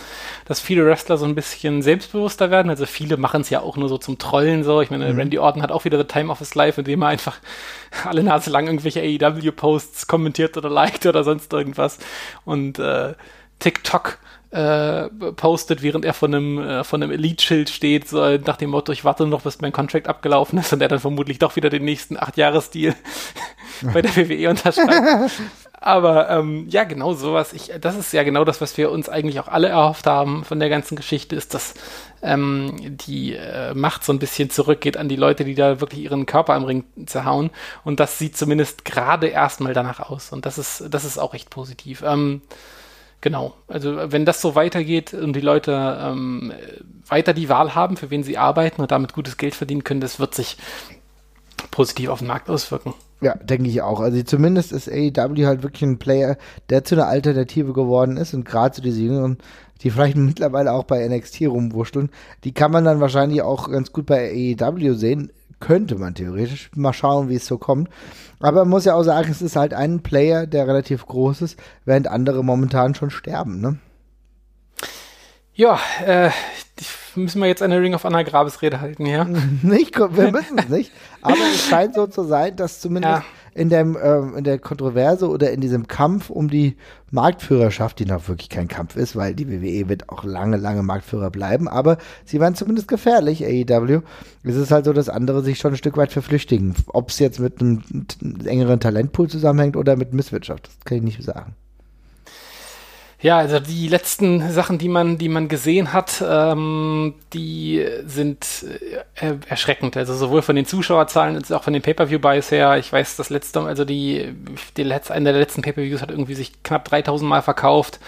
dass viele Wrestler so ein bisschen selbstbewusster werden. Also viele machen es ja auch nur so zum Trollen so. Ich meine, mhm. Randy Orton hat auch wieder The Time of His Life, indem er einfach alle Nase lang irgendwelche AEW-Posts kommentiert oder liked oder sonst irgendwas. Und äh, TikTok äh, postet, während er von einem, äh, von einem Elite-Schild steht, so nach dem Motto, ich warte noch, bis mein Contract abgelaufen ist und er dann vermutlich doch wieder den nächsten acht jahres deal bei der WWE unterschreibt. Aber ähm, ja, genau sowas. Ich, das ist ja genau das, was wir uns eigentlich auch alle erhofft haben von der ganzen Geschichte, ist, dass ähm, die äh, Macht so ein bisschen zurückgeht an die Leute, die da wirklich ihren Körper am Ring zerhauen. Und das sieht zumindest gerade erstmal danach aus. Und das ist, das ist auch echt positiv. Ähm, Genau, also wenn das so weitergeht und die Leute ähm, weiter die Wahl haben, für wen sie arbeiten und damit gutes Geld verdienen können, das wird sich positiv auf den Markt auswirken. Ja, denke ich auch. Also zumindest ist AEW halt wirklich ein Player, der zu einer Alternative geworden ist und gerade zu diesen Jüngeren, die vielleicht mittlerweile auch bei NXT rumwurschteln, die kann man dann wahrscheinlich auch ganz gut bei AEW sehen könnte man theoretisch. Mal schauen, wie es so kommt. Aber man muss ja auch sagen, es ist halt ein Player, der relativ groß ist, während andere momentan schon sterben, ne? Ja, äh, müssen wir jetzt eine Ring of Honor Grabesrede halten, ja? nicht, wir müssen es nicht. Aber es scheint so zu sein, dass zumindest ja. In, dem, ähm, in der Kontroverse oder in diesem Kampf um die Marktführerschaft, die noch wirklich kein Kampf ist, weil die WWE wird auch lange, lange Marktführer bleiben, aber sie waren zumindest gefährlich, AEW. Es ist halt so, dass andere sich schon ein Stück weit verflüchtigen. Ob es jetzt mit einem engeren Talentpool zusammenhängt oder mit Misswirtschaft, das kann ich nicht sagen. Ja, also die letzten Sachen, die man, die man gesehen hat, ähm, die sind äh, erschreckend. Also sowohl von den Zuschauerzahlen als auch von den Pay-per-view-Buys her. Ich weiß, das letzte, also die, die letzte, einer der letzten Pay-per-views hat irgendwie sich knapp 3000 Mal verkauft.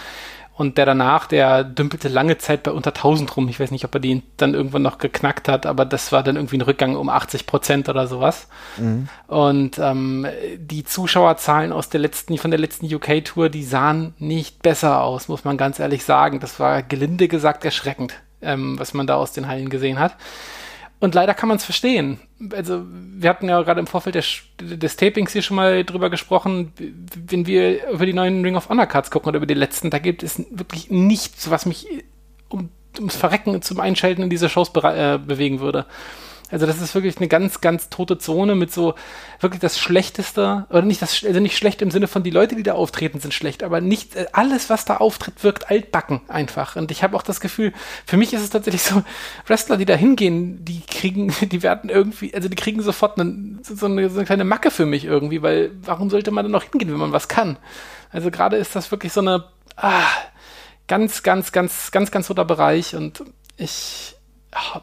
Und der danach, der dümpelte lange Zeit bei unter 1000 rum. Ich weiß nicht, ob er den dann irgendwann noch geknackt hat, aber das war dann irgendwie ein Rückgang um 80 Prozent oder sowas. Mhm. Und ähm, die Zuschauerzahlen aus der letzten, von der letzten UK-Tour, die sahen nicht besser aus, muss man ganz ehrlich sagen. Das war gelinde gesagt erschreckend, ähm, was man da aus den Hallen gesehen hat. Und leider kann man es verstehen. Also, wir hatten ja gerade im Vorfeld des, des, Tapings hier schon mal drüber gesprochen, wenn wir über die neuen Ring of Honor Cards gucken oder über die letzten, da gibt es wirklich nichts, was mich um, ums Verrecken zum Einschalten in diese Shows äh, bewegen würde. Also das ist wirklich eine ganz, ganz tote Zone mit so wirklich das Schlechteste, oder nicht das, also nicht schlecht im Sinne von die Leute, die da auftreten, sind schlecht, aber nicht äh, alles, was da auftritt, wirkt altbacken einfach. Und ich habe auch das Gefühl, für mich ist es tatsächlich so, Wrestler, die da hingehen, die kriegen, die werden irgendwie, also die kriegen sofort eine, so, eine, so eine kleine Macke für mich irgendwie, weil warum sollte man da noch hingehen, wenn man was kann? Also gerade ist das wirklich so eine, ah, ganz, ganz, ganz, ganz, ganz roter Bereich und ich,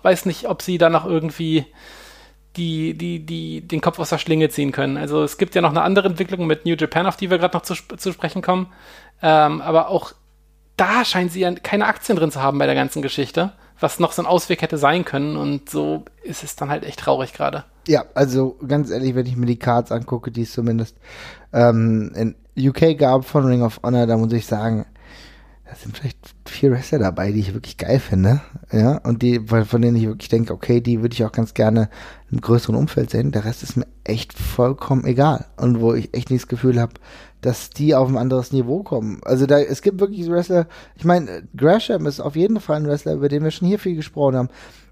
weiß nicht, ob sie da noch irgendwie die, die, die, den Kopf aus der Schlinge ziehen können. Also es gibt ja noch eine andere Entwicklung mit New Japan, auf die wir gerade noch zu, zu sprechen kommen. Ähm, aber auch da scheinen sie ja keine Aktien drin zu haben bei der ganzen Geschichte, was noch so ein Ausweg hätte sein können. Und so ist es dann halt echt traurig gerade. Ja, also ganz ehrlich, wenn ich mir die Cards angucke, die es zumindest ähm, in UK gab von Ring of Honor, da muss ich sagen, da sind vielleicht vier Wrestler dabei, die ich wirklich geil finde, ja, und die, von denen ich wirklich denke, okay, die würde ich auch ganz gerne im größeren Umfeld sehen. Der Rest ist mir echt vollkommen egal und wo ich echt nicht das Gefühl habe, dass die auf ein anderes Niveau kommen. Also da, es gibt wirklich Wrestler, ich meine, Gresham ist auf jeden Fall ein Wrestler, über den wir schon hier viel gesprochen haben.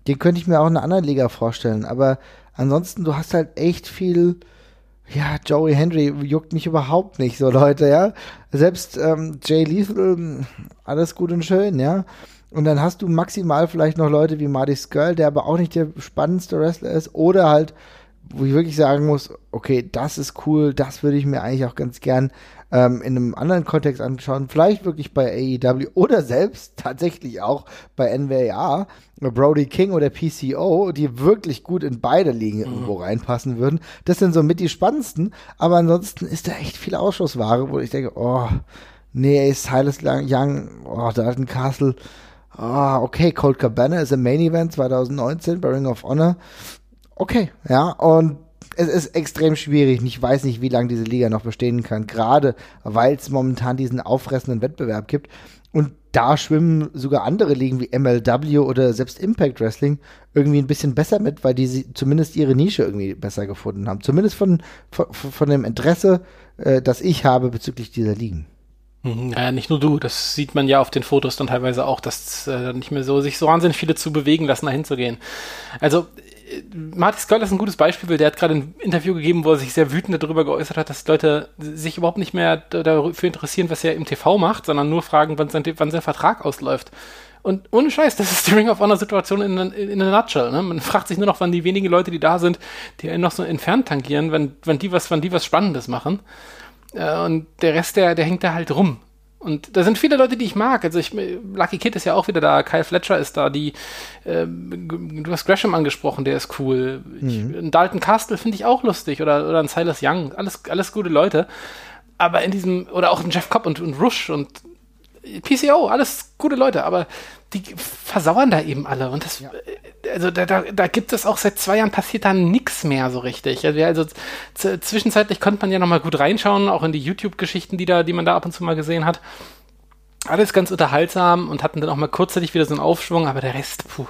Den könnte ich mir auch in einer anderen Liga vorstellen, aber ansonsten, du hast halt echt viel, ja, Joey Henry juckt mich überhaupt nicht, so Leute, ja. Selbst ähm, Jay Lethal, alles gut und schön, ja. Und dann hast du maximal vielleicht noch Leute wie Marty Skrull, der aber auch nicht der spannendste Wrestler ist, oder halt, wo ich wirklich sagen muss, okay, das ist cool, das würde ich mir eigentlich auch ganz gern ähm, in einem anderen Kontext anschauen, vielleicht wirklich bei AEW oder selbst tatsächlich auch bei NWA, Brody King oder PCO, die wirklich gut in beide Ligen mhm. irgendwo reinpassen würden. Das sind so mit die spannendsten, aber ansonsten ist da echt viel Ausschussware, wo ich denke, oh, nee, Silas Young, oh, Dalton Castle, oh, okay, Cold Cabana ist im Main Event 2019 bei Ring of Honor. Okay, ja, und es ist extrem schwierig. Ich weiß nicht, wie lange diese Liga noch bestehen kann, gerade weil es momentan diesen auffressenden Wettbewerb gibt. Und da schwimmen sogar andere Ligen wie MLW oder selbst Impact Wrestling irgendwie ein bisschen besser mit, weil die zumindest ihre Nische irgendwie besser gefunden haben. Zumindest von, von, von dem Interesse, äh, das ich habe bezüglich dieser Ligen. Mhm. Ja, nicht nur du, das sieht man ja auf den Fotos dann teilweise auch, dass äh, nicht mehr so sich so wahnsinnig viele zu bewegen lassen, da hinzugehen. Also Marty Skull ist ein gutes Beispiel, weil der hat gerade ein Interview gegeben, wo er sich sehr wütend darüber geäußert hat, dass Leute sich überhaupt nicht mehr dafür interessieren, was er im TV macht, sondern nur fragen, wann sein, wann sein Vertrag ausläuft. Und ohne Scheiß, das ist die Ring of Honor Situation in, in, nutshell. Ne? Man fragt sich nur noch, wann die wenigen Leute, die da sind, die einen noch so entfernt tangieren, wenn, wenn die was, wann die was Spannendes machen. Äh, und der Rest, der, der hängt da halt rum. Und da sind viele Leute, die ich mag. Also ich, Lucky Kid ist ja auch wieder da, Kyle Fletcher ist da, die, äh, du hast Gresham angesprochen, der ist cool. Mhm. Ich, Dalton Castle finde ich auch lustig oder, oder ein Silas Young, alles, alles gute Leute. Aber in diesem, oder auch ein Jeff Cobb und, und Rush und PCO, alles gute Leute, aber die versauern da eben alle. Und das, ja. also da, da, da gibt es auch seit zwei Jahren passiert da nichts mehr so richtig. Also, also zwischenzeitlich konnte man ja nochmal gut reinschauen, auch in die YouTube-Geschichten, die da, die man da ab und zu mal gesehen hat. Alles ganz unterhaltsam und hatten dann auch mal kurzzeitig wieder so einen Aufschwung, aber der Rest, puh,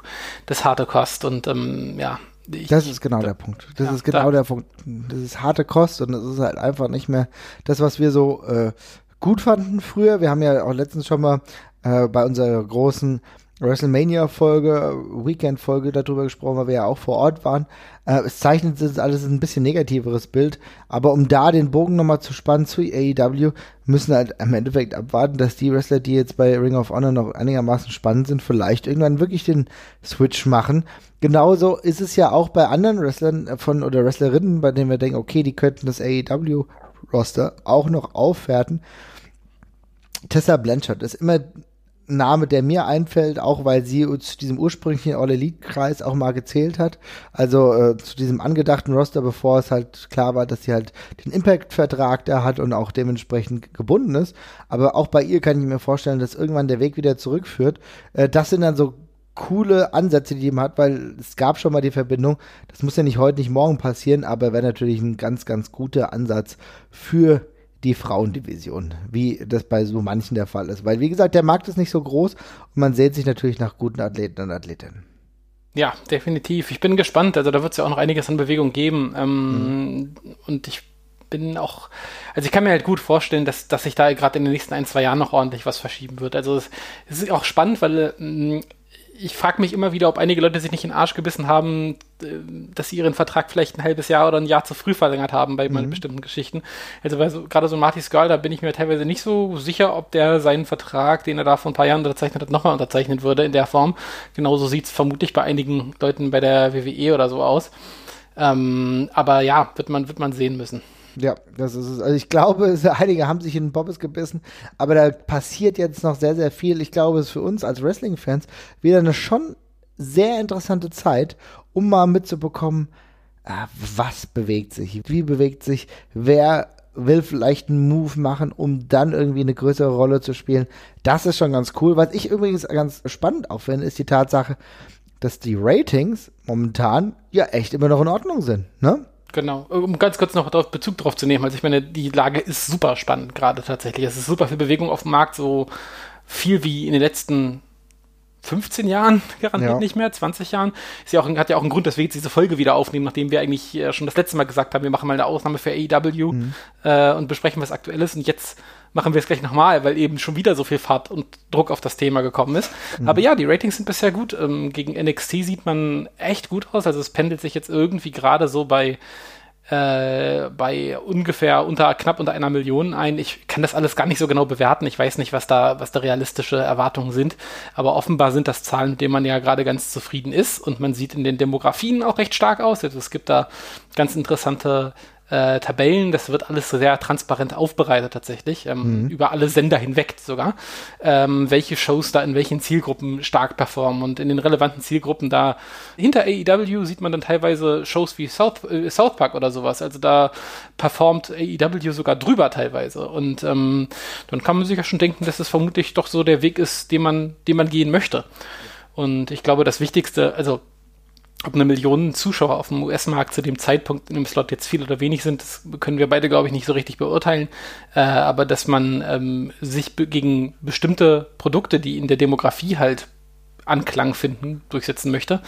das harte Kost und ähm, ja. Ich, das ist genau da, der Punkt. Das ja, ist genau da. der Punkt. Das ist harte Kost und das ist halt einfach nicht mehr das, was wir so äh, gut fanden früher. Wir haben ja auch letztens schon mal äh, bei unserer großen WrestleMania-Folge, Weekend-Folge darüber gesprochen, weil wir ja auch vor Ort waren. Äh, es zeichnet sich alles ein bisschen negativeres Bild, aber um da den Bogen nochmal zu spannen zu AEW, müssen halt im Endeffekt abwarten, dass die Wrestler, die jetzt bei Ring of Honor noch einigermaßen spannend sind, vielleicht irgendwann wirklich den Switch machen. Genauso ist es ja auch bei anderen Wrestlern von oder Wrestlerinnen, bei denen wir denken, okay, die könnten das AEW-Roster auch noch aufwerten. Tessa Blanchard ist immer Name, der mir einfällt, auch weil sie zu diesem ursprünglichen All Elite Kreis auch mal gezählt hat. Also äh, zu diesem angedachten Roster, bevor es halt klar war, dass sie halt den Impact-Vertrag da hat und auch dementsprechend gebunden ist. Aber auch bei ihr kann ich mir vorstellen, dass irgendwann der Weg wieder zurückführt. Äh, das sind dann so coole Ansätze, die man hat, weil es gab schon mal die Verbindung. Das muss ja nicht heute, nicht morgen passieren, aber wäre natürlich ein ganz, ganz guter Ansatz für die Frauendivision, wie das bei so manchen der Fall ist. Weil, wie gesagt, der Markt ist nicht so groß und man sehnt sich natürlich nach guten Athleten und Athletinnen. Ja, definitiv. Ich bin gespannt. Also da wird es ja auch noch einiges an Bewegung geben. Ähm, mhm. Und ich bin auch, also ich kann mir halt gut vorstellen, dass, dass sich da gerade in den nächsten ein, zwei Jahren noch ordentlich was verschieben wird. Also es, ist auch spannend, weil äh, ich frage mich immer wieder, ob einige Leute sich nicht in den Arsch gebissen haben, äh, dass sie ihren Vertrag vielleicht ein halbes Jahr oder ein Jahr zu früh verlängert haben bei mhm. bestimmten Geschichten. Also bei so, gerade so Marty Skull, da bin ich mir teilweise nicht so sicher, ob der seinen Vertrag, den er da vor ein paar Jahren unterzeichnet hat, nochmal unterzeichnen würde in der Form. Genauso sieht es vermutlich bei einigen Leuten bei der WWE oder so aus. Ähm, aber ja, wird man, wird man sehen müssen. Ja, das ist es. Also ich glaube, einige haben sich in den Bobbes gebissen, aber da passiert jetzt noch sehr, sehr viel. Ich glaube, es ist für uns als Wrestling-Fans wieder eine schon sehr interessante Zeit, um mal mitzubekommen, ah, was bewegt sich, wie bewegt sich, wer will vielleicht einen Move machen, um dann irgendwie eine größere Rolle zu spielen. Das ist schon ganz cool. Was ich übrigens ganz spannend auch finde, ist die Tatsache, dass die Ratings momentan ja echt immer noch in Ordnung sind, ne? Genau, um ganz kurz noch darauf Bezug drauf zu nehmen, also ich meine, die Lage ist super spannend gerade tatsächlich. Es ist super viel Bewegung auf dem Markt, so viel wie in den letzten 15 Jahren garantiert ja. nicht mehr, 20 Jahren. Ist ja auch, hat ja auch einen Grund, dass wir jetzt diese Folge wieder aufnehmen, nachdem wir eigentlich äh, schon das letzte Mal gesagt haben, wir machen mal eine Ausnahme für AEW mhm. äh, und besprechen, was aktuell ist. Und jetzt machen wir es gleich nochmal, weil eben schon wieder so viel Fahrt und Druck auf das Thema gekommen ist. Mhm. Aber ja, die Ratings sind bisher gut. Ähm, gegen NXT sieht man echt gut aus. Also es pendelt sich jetzt irgendwie gerade so bei äh, bei ungefähr unter knapp unter einer Million ein. Ich kann das alles gar nicht so genau bewerten. Ich weiß nicht, was da, was da realistische Erwartungen sind. Aber offenbar sind das Zahlen, mit denen man ja gerade ganz zufrieden ist. Und man sieht in den Demografien auch recht stark aus. Also es gibt da ganz interessante äh, Tabellen. Das wird alles sehr transparent aufbereitet tatsächlich, ähm, mhm. über alle Sender hinweg sogar, ähm, welche Shows da in welchen Zielgruppen stark performen. Und in den relevanten Zielgruppen da hinter AEW sieht man dann teilweise Shows wie South, äh, South Park oder sowas. Also da performt AEW sogar drüber teilweise. Und ähm, dann kann man sich ja schon denken, dass es vermutlich doch so der Weg ist, den man, den man gehen möchte. Und ich glaube, das Wichtigste, also ob eine Million Zuschauer auf dem US-Markt zu dem Zeitpunkt in dem Slot jetzt viel oder wenig sind, das können wir beide, glaube ich, nicht so richtig beurteilen. Äh, aber dass man ähm, sich be gegen bestimmte Produkte, die in der Demografie halt Anklang finden, durchsetzen möchte,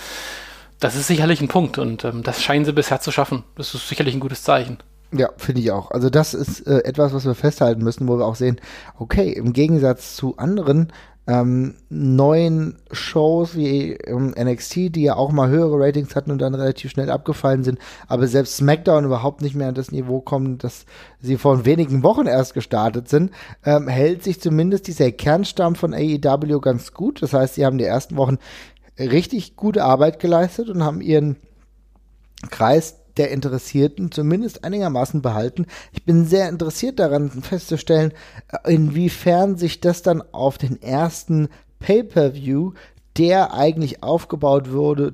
das ist sicherlich ein Punkt und ähm, das scheinen sie bisher zu schaffen. Das ist sicherlich ein gutes Zeichen. Ja, finde ich auch. Also das ist äh, etwas, was wir festhalten müssen, wo wir auch sehen, okay, im Gegensatz zu anderen ähm, neuen Shows wie ähm, NXT, die ja auch mal höhere Ratings hatten und dann relativ schnell abgefallen sind, aber selbst SmackDown überhaupt nicht mehr an das Niveau kommen, dass sie vor wenigen Wochen erst gestartet sind, ähm, hält sich zumindest dieser Kernstamm von AEW ganz gut. Das heißt, sie haben die ersten Wochen richtig gute Arbeit geleistet und haben ihren Kreis der Interessierten zumindest einigermaßen behalten. Ich bin sehr interessiert daran festzustellen, äh, inwiefern sich das dann auf den ersten Pay-per-View, der eigentlich aufgebaut wurde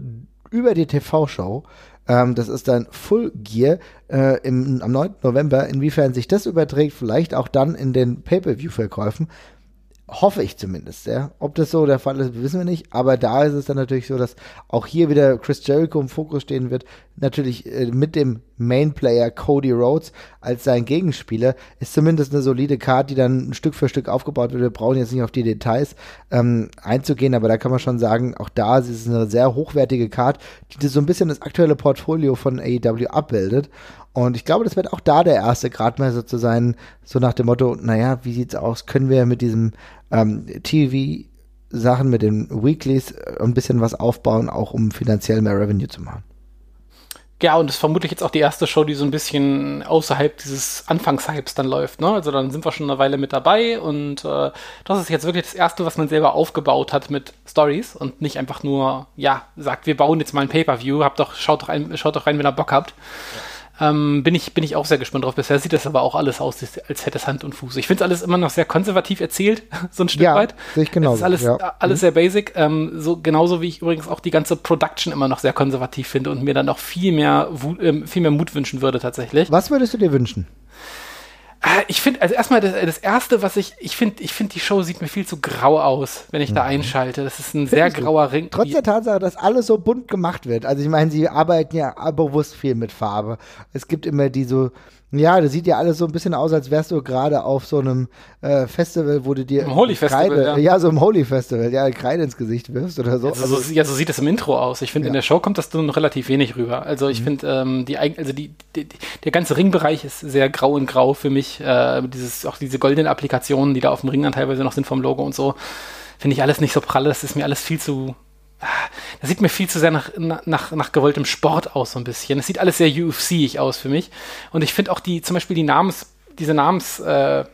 über die TV-Show, ähm, das ist dann Full Gear äh, im, am 9. November. Inwiefern sich das überträgt, vielleicht auch dann in den Pay-per-view-Verkäufen, Hoffe ich zumindest, ja. Ob das so der Fall ist, wissen wir nicht. Aber da ist es dann natürlich so, dass auch hier wieder Chris Jericho im Fokus stehen wird. Natürlich äh, mit dem Main-Player Cody Rhodes als sein Gegenspieler ist zumindest eine solide Card, die dann Stück für Stück aufgebaut wird. Wir brauchen jetzt nicht auf die Details ähm, einzugehen, aber da kann man schon sagen, auch da ist es eine sehr hochwertige Card, die so ein bisschen das aktuelle Portfolio von AEW abbildet. Und ich glaube, das wird auch da der erste Gradmesser zu sein, so nach dem Motto, naja, wie sieht's aus? Können wir mit diesem ähm, TV Sachen mit den Weeklies äh, ein bisschen was aufbauen, auch um finanziell mehr Revenue zu machen. Ja, und das ist vermutlich jetzt auch die erste Show, die so ein bisschen außerhalb dieses Anfangshypes dann läuft. Ne? Also dann sind wir schon eine Weile mit dabei und äh, das ist jetzt wirklich das erste, was man selber aufgebaut hat mit Stories und nicht einfach nur, ja, sagt, wir bauen jetzt mal ein Pay-Per-View, habt doch, schaut doch, ein, schaut doch rein, wenn ihr Bock habt. Ja. Ähm, bin, ich, bin ich auch sehr gespannt drauf. Bisher sieht das aber auch alles aus, als hätte es Hand und Fuß. Ich finde es alles immer noch sehr konservativ erzählt, so ein Stück ja, weit. Sehe ich genau. Das ist alles, ja. alles mhm. sehr basic. Ähm, so, genauso wie ich übrigens auch die ganze Production immer noch sehr konservativ finde und mir dann auch viel mehr, äh, viel mehr Mut wünschen würde tatsächlich. Was würdest du dir wünschen? Ah, ich finde, also erstmal das, das, erste, was ich, ich finde, ich finde, die Show sieht mir viel zu grau aus, wenn ich mhm. da einschalte. Das ist ein sehr grauer Ring. Trotz der Tatsache, dass alles so bunt gemacht wird. Also ich meine, sie arbeiten ja bewusst viel mit Farbe. Es gibt immer die so ja, das sieht ja alles so ein bisschen aus, als wärst du gerade auf so einem äh, Festival, wo du dir Im Holy Kreide, Festival, ja. ja. so im Holy Festival, ja, Kreide ins Gesicht wirfst oder so. Also, so, ja, so sieht es im Intro aus. Ich finde, ja. in der Show kommt das noch relativ wenig rüber. Also ich mhm. finde, ähm, die, also die, die, der ganze Ringbereich ist sehr grau in grau für mich. Äh, dieses, auch diese goldenen Applikationen, die da auf dem Ring dann teilweise noch sind vom Logo und so, finde ich alles nicht so pralle. Das ist mir alles viel zu das sieht mir viel zu sehr nach, nach, nach gewolltem Sport aus, so ein bisschen. Es sieht alles sehr UFC-ig aus für mich. Und ich finde auch die, zum Beispiel die Namens, diese Namens, äh,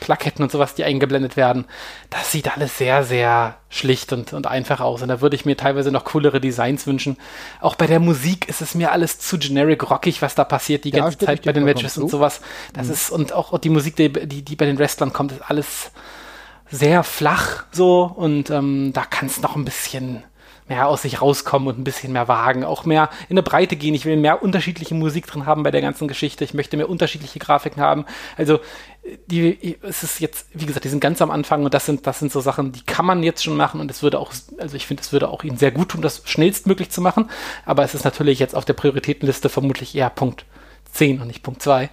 Plaketten und sowas, die eingeblendet werden, das sieht alles sehr, sehr schlicht und, und einfach aus. Und da würde ich mir teilweise noch coolere Designs wünschen. Auch bei der Musik ist es mir alles zu generic rockig, was da passiert die ganze Zeit bei den Matches und sowas. Das mhm. ist, und auch die Musik, die, die, die bei den Wrestlern kommt, ist alles sehr flach so und ähm, da kann es noch ein bisschen mehr aus sich rauskommen und ein bisschen mehr wagen, auch mehr in eine Breite gehen. Ich will mehr unterschiedliche Musik drin haben bei der ganzen Geschichte. Ich möchte mehr unterschiedliche Grafiken haben. Also die, es ist jetzt, wie gesagt, die sind ganz am Anfang und das sind, das sind so Sachen, die kann man jetzt schon machen und es würde auch, also ich finde, es würde auch ihnen sehr gut tun, das schnellstmöglich zu machen. Aber es ist natürlich jetzt auf der Prioritätenliste vermutlich eher Punkt 10 und nicht Punkt 2.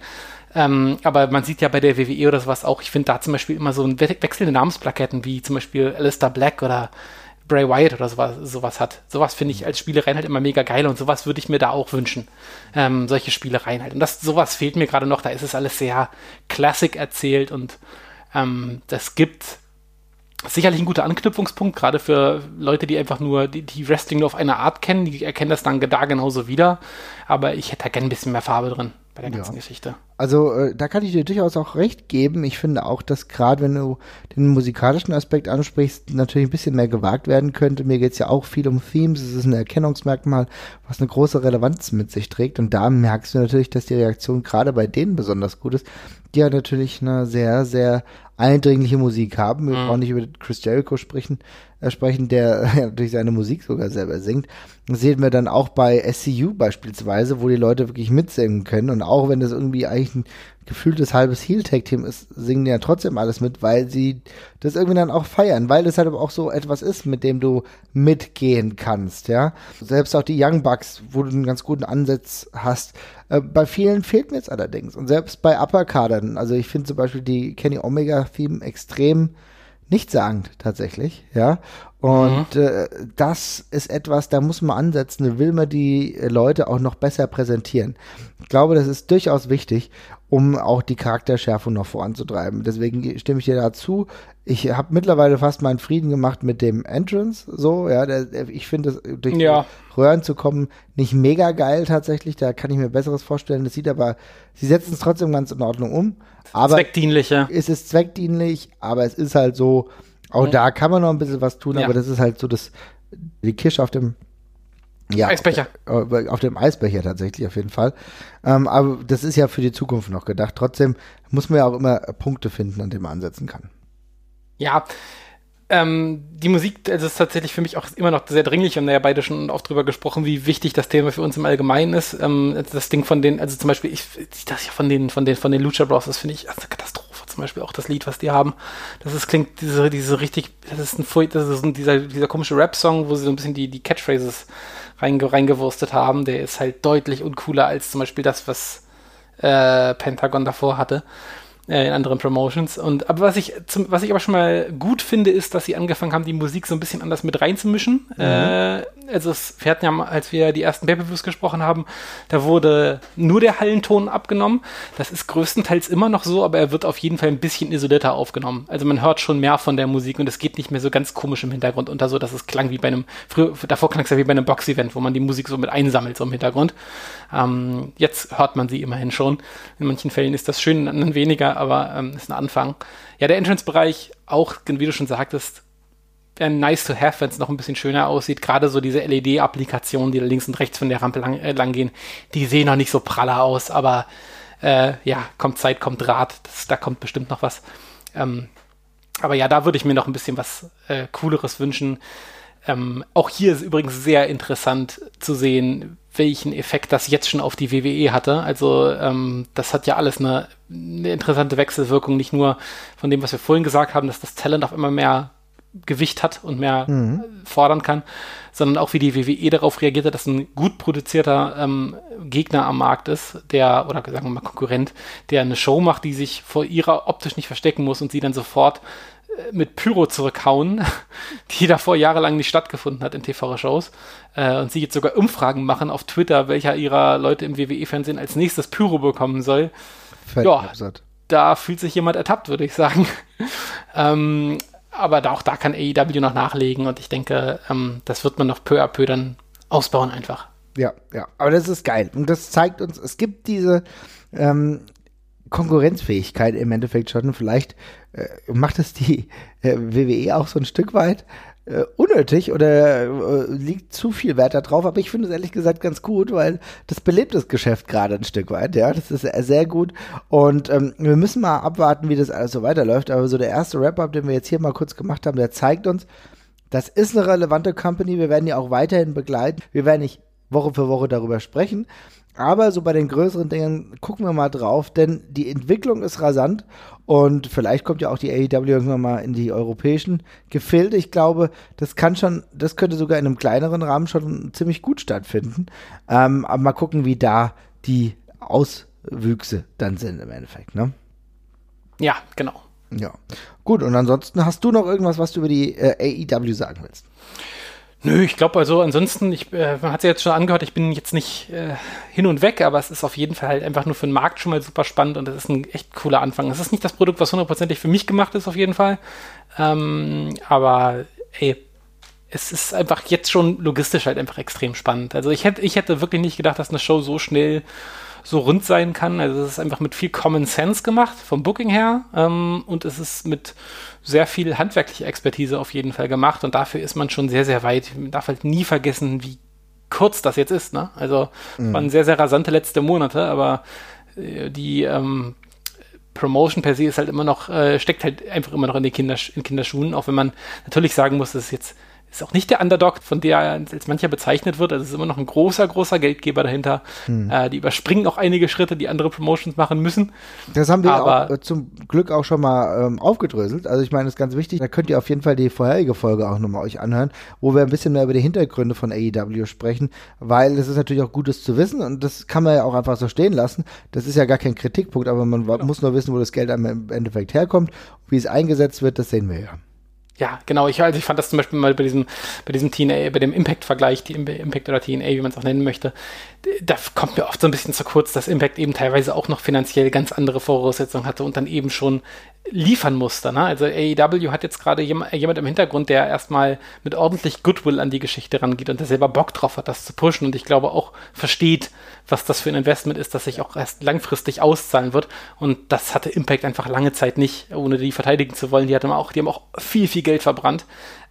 Ähm, aber man sieht ja bei der WWE oder sowas auch, ich finde da zum Beispiel immer so ein we wechselnde Namensplaketten, wie zum Beispiel Alistair Black oder Bray Wyatt oder sowas, sowas hat. Sowas finde ich als Spielereien halt immer mega geil und sowas würde ich mir da auch wünschen. Ähm, solche Spielereien halt. Und das, sowas fehlt mir gerade noch, da ist es alles sehr klassik erzählt und ähm, das gibt sicherlich ein guter Anknüpfungspunkt, gerade für Leute, die einfach nur die, die, Wrestling nur auf eine Art kennen, die erkennen das dann da genauso wieder. Aber ich hätte da gerne ein bisschen mehr Farbe drin bei der ganzen ja. Geschichte. Also äh, da kann ich dir durchaus auch recht geben. Ich finde auch, dass gerade wenn du den musikalischen Aspekt ansprichst, natürlich ein bisschen mehr gewagt werden könnte. Mir geht es ja auch viel um Themes. Es ist ein Erkennungsmerkmal, was eine große Relevanz mit sich trägt. Und da merkst du natürlich, dass die Reaktion gerade bei denen besonders gut ist, die ja natürlich eine sehr, sehr eindringliche Musik haben. Wir mhm. brauchen nicht über Chris Jericho sprechen, äh, sprechen, der ja, durch seine Musik sogar selber singt. Das sehen wir dann auch bei SCU beispielsweise, wo die Leute wirklich mitsingen können. Und auch wenn das irgendwie eigentlich ein gefühltes halbes Heel-Tag-Team ist, singen die ja trotzdem alles mit, weil sie das irgendwie dann auch feiern, weil das halt aber auch so etwas ist, mit dem du mitgehen kannst, ja. Selbst auch die Young Bucks, wo du einen ganz guten Ansatz hast. Äh, bei vielen fehlt mir jetzt allerdings. Und selbst bei Upper-Kadern, also ich finde zum Beispiel die Kenny Omega-Theme extrem nichtssagend tatsächlich, ja. Und mhm. äh, das ist etwas, da muss man ansetzen, da will man die Leute auch noch besser präsentieren. Ich glaube, das ist durchaus wichtig, um auch die Charakterschärfung noch voranzutreiben. Deswegen stimme ich dir dazu. Ich habe mittlerweile fast meinen Frieden gemacht mit dem Entrance, so, ja, der, ich finde es durch ja. Röhren zu kommen nicht mega geil tatsächlich, da kann ich mir besseres vorstellen. Das sieht aber, sie setzen es trotzdem ganz in Ordnung um. Aber zweckdienlich, ja. Es ist zweckdienlich, aber es ist halt so, auch mhm. da kann man noch ein bisschen was tun, ja. aber das ist halt so das, die Kirsche auf dem ja, Eisbecher. Auf, auf, dem Eisbecher tatsächlich, auf jeden Fall. Ähm, aber das ist ja für die Zukunft noch gedacht. Trotzdem muss man ja auch immer Punkte finden, an denen man ansetzen kann. Ja, ähm, die Musik, also ist tatsächlich für mich auch immer noch sehr dringlich. Wir haben ja beide schon oft drüber gesprochen, wie wichtig das Thema für uns im Allgemeinen ist. Ähm, das Ding von den, also zum Beispiel, ich, das ja von den, von den, von den Lucha Bros, das finde ich eine Katastrophe zum Beispiel auch das Lied, was die haben. Das ist, klingt diese, diese richtig, das ist ein, das ist ein, dieser, dieser komische Rap-Song, wo sie so ein bisschen die, die Catchphrases reinge, reingewurstet haben. Der ist halt deutlich uncooler als zum Beispiel das, was äh, Pentagon davor hatte in anderen Promotions. Und aber was ich zum, was ich aber schon mal gut finde, ist, dass sie angefangen haben, die Musik so ein bisschen anders mit reinzumischen. Mhm. Äh, also es, wir hatten ja, als wir die ersten Pay-Per-Views gesprochen haben, da wurde nur der Hallenton abgenommen. Das ist größtenteils immer noch so, aber er wird auf jeden Fall ein bisschen isolierter aufgenommen. Also man hört schon mehr von der Musik und es geht nicht mehr so ganz komisch im Hintergrund unter, so dass es klang wie bei einem, früher, davor klang es ja wie bei einem Box-Event, wo man die Musik so mit einsammelt, so im Hintergrund. Ähm, jetzt hört man sie immerhin schon. In manchen Fällen ist das schön, in anderen weniger, aber ähm, ist ein Anfang. Ja, der Entrance-Bereich, auch, wie du schon sagtest, wäre nice to have, wenn es noch ein bisschen schöner aussieht. Gerade so diese LED-Applikationen, die da links und rechts von der Rampe lang, äh, lang gehen, die sehen noch nicht so praller aus, aber äh, ja, kommt Zeit, kommt Rat, das, da kommt bestimmt noch was. Ähm, aber ja, da würde ich mir noch ein bisschen was äh, Cooleres wünschen. Ähm, auch hier ist übrigens sehr interessant zu sehen, welchen Effekt das jetzt schon auf die WWE hatte. Also ähm, das hat ja alles eine, eine, interessante Wechselwirkung, nicht nur von dem, was wir vorhin gesagt haben, dass das Talent auf immer mehr Gewicht hat und mehr mhm. fordern kann, sondern auch wie die WWE darauf reagiert hat, dass ein gut produzierter ähm, Gegner am Markt ist, der, oder sagen wir mal Konkurrent, der eine Show macht, die sich vor ihrer optisch nicht verstecken muss und sie dann sofort mit Pyro zurückhauen, die davor jahrelang nicht stattgefunden hat in TV-Shows. Äh, und sie jetzt sogar Umfragen machen auf Twitter, welcher ihrer Leute im WWE-Fernsehen als nächstes Pyro bekommen soll. ja, da fühlt sich jemand ertappt, würde ich sagen. ähm, aber da, auch da kann AEW noch nachlegen und ich denke, ähm, das wird man noch peu à peu dann ausbauen einfach. Ja, ja, aber das ist geil. Und das zeigt uns, es gibt diese ähm, Konkurrenzfähigkeit im Endeffekt schon. Vielleicht macht es die äh, WWE auch so ein Stück weit äh, unnötig oder äh, liegt zu viel Wert darauf, aber ich finde es ehrlich gesagt ganz gut, weil das belebt das Geschäft gerade ein Stück weit, ja, das ist sehr gut. Und ähm, wir müssen mal abwarten, wie das alles so weiterläuft, aber so der erste Wrap-Up, den wir jetzt hier mal kurz gemacht haben, der zeigt uns, das ist eine relevante Company, wir werden die auch weiterhin begleiten, wir werden nicht Woche für Woche darüber sprechen, aber so bei den größeren Dingen gucken wir mal drauf, denn die Entwicklung ist rasant und vielleicht kommt ja auch die AEW irgendwann mal in die europäischen Gefilde. Ich glaube, das kann schon, das könnte sogar in einem kleineren Rahmen schon ziemlich gut stattfinden. Ähm, aber mal gucken, wie da die Auswüchse dann sind im Endeffekt, ne? Ja, genau. Ja. Gut, und ansonsten hast du noch irgendwas, was du über die äh, AEW sagen willst? Nö, ich glaube also ansonsten, ich, äh, man hat es ja jetzt schon angehört, ich bin jetzt nicht äh, hin und weg, aber es ist auf jeden Fall halt einfach nur für den Markt schon mal super spannend und es ist ein echt cooler Anfang. Es ist nicht das Produkt, was hundertprozentig für mich gemacht ist, auf jeden Fall. Ähm, aber ey, es ist einfach jetzt schon logistisch halt einfach extrem spannend. Also ich hätte, ich hätte wirklich nicht gedacht, dass eine Show so schnell so rund sein kann. Also es ist einfach mit viel Common Sense gemacht, vom Booking her. Ähm, und es ist mit sehr viel handwerkliche Expertise auf jeden Fall gemacht. Und dafür ist man schon sehr, sehr weit. Man darf halt nie vergessen, wie kurz das jetzt ist. Ne? Also mhm. waren sehr, sehr rasante letzte Monate, aber äh, die ähm, Promotion per se ist halt immer noch, äh, steckt halt einfach immer noch in den Kindersch in Kinderschuhen, auch wenn man natürlich sagen muss, dass es jetzt ist auch nicht der Underdog, von der als mancher bezeichnet wird. Also es ist immer noch ein großer, großer Geldgeber dahinter. Hm. Äh, die überspringen auch einige Schritte, die andere Promotions machen müssen. Das haben wir Aber, auch, äh, zum Glück auch schon mal ähm, aufgedröselt. Also ich meine, das ist ganz wichtig. Da könnt ihr auf jeden Fall die vorherige Folge auch nochmal euch anhören, wo wir ein bisschen mehr über die Hintergründe von AEW sprechen, weil es ist natürlich auch Gutes zu wissen und das kann man ja auch einfach so stehen lassen. Das ist ja gar kein Kritikpunkt, aber man genau. muss nur wissen, wo das Geld im Endeffekt herkommt. Wie es eingesetzt wird, das sehen wir ja. Ja, genau. Ich, also ich fand das zum Beispiel mal bei diesem, bei diesem TNA, bei dem Impact-Vergleich, die Impact oder TNA, wie man es auch nennen möchte, da kommt mir oft so ein bisschen zu kurz, dass Impact eben teilweise auch noch finanziell ganz andere Voraussetzungen hatte und dann eben schon liefern musste. Ne? Also AEW hat jetzt gerade jem, jemand im Hintergrund, der erstmal mit ordentlich Goodwill an die Geschichte rangeht und der selber Bock drauf hat, das zu pushen und ich glaube auch versteht, was das für ein Investment ist, das sich auch erst langfristig auszahlen wird. Und das hatte Impact einfach lange Zeit nicht, ohne die verteidigen zu wollen. Die, hatten auch, die haben auch viel, viel Geld verbrannt.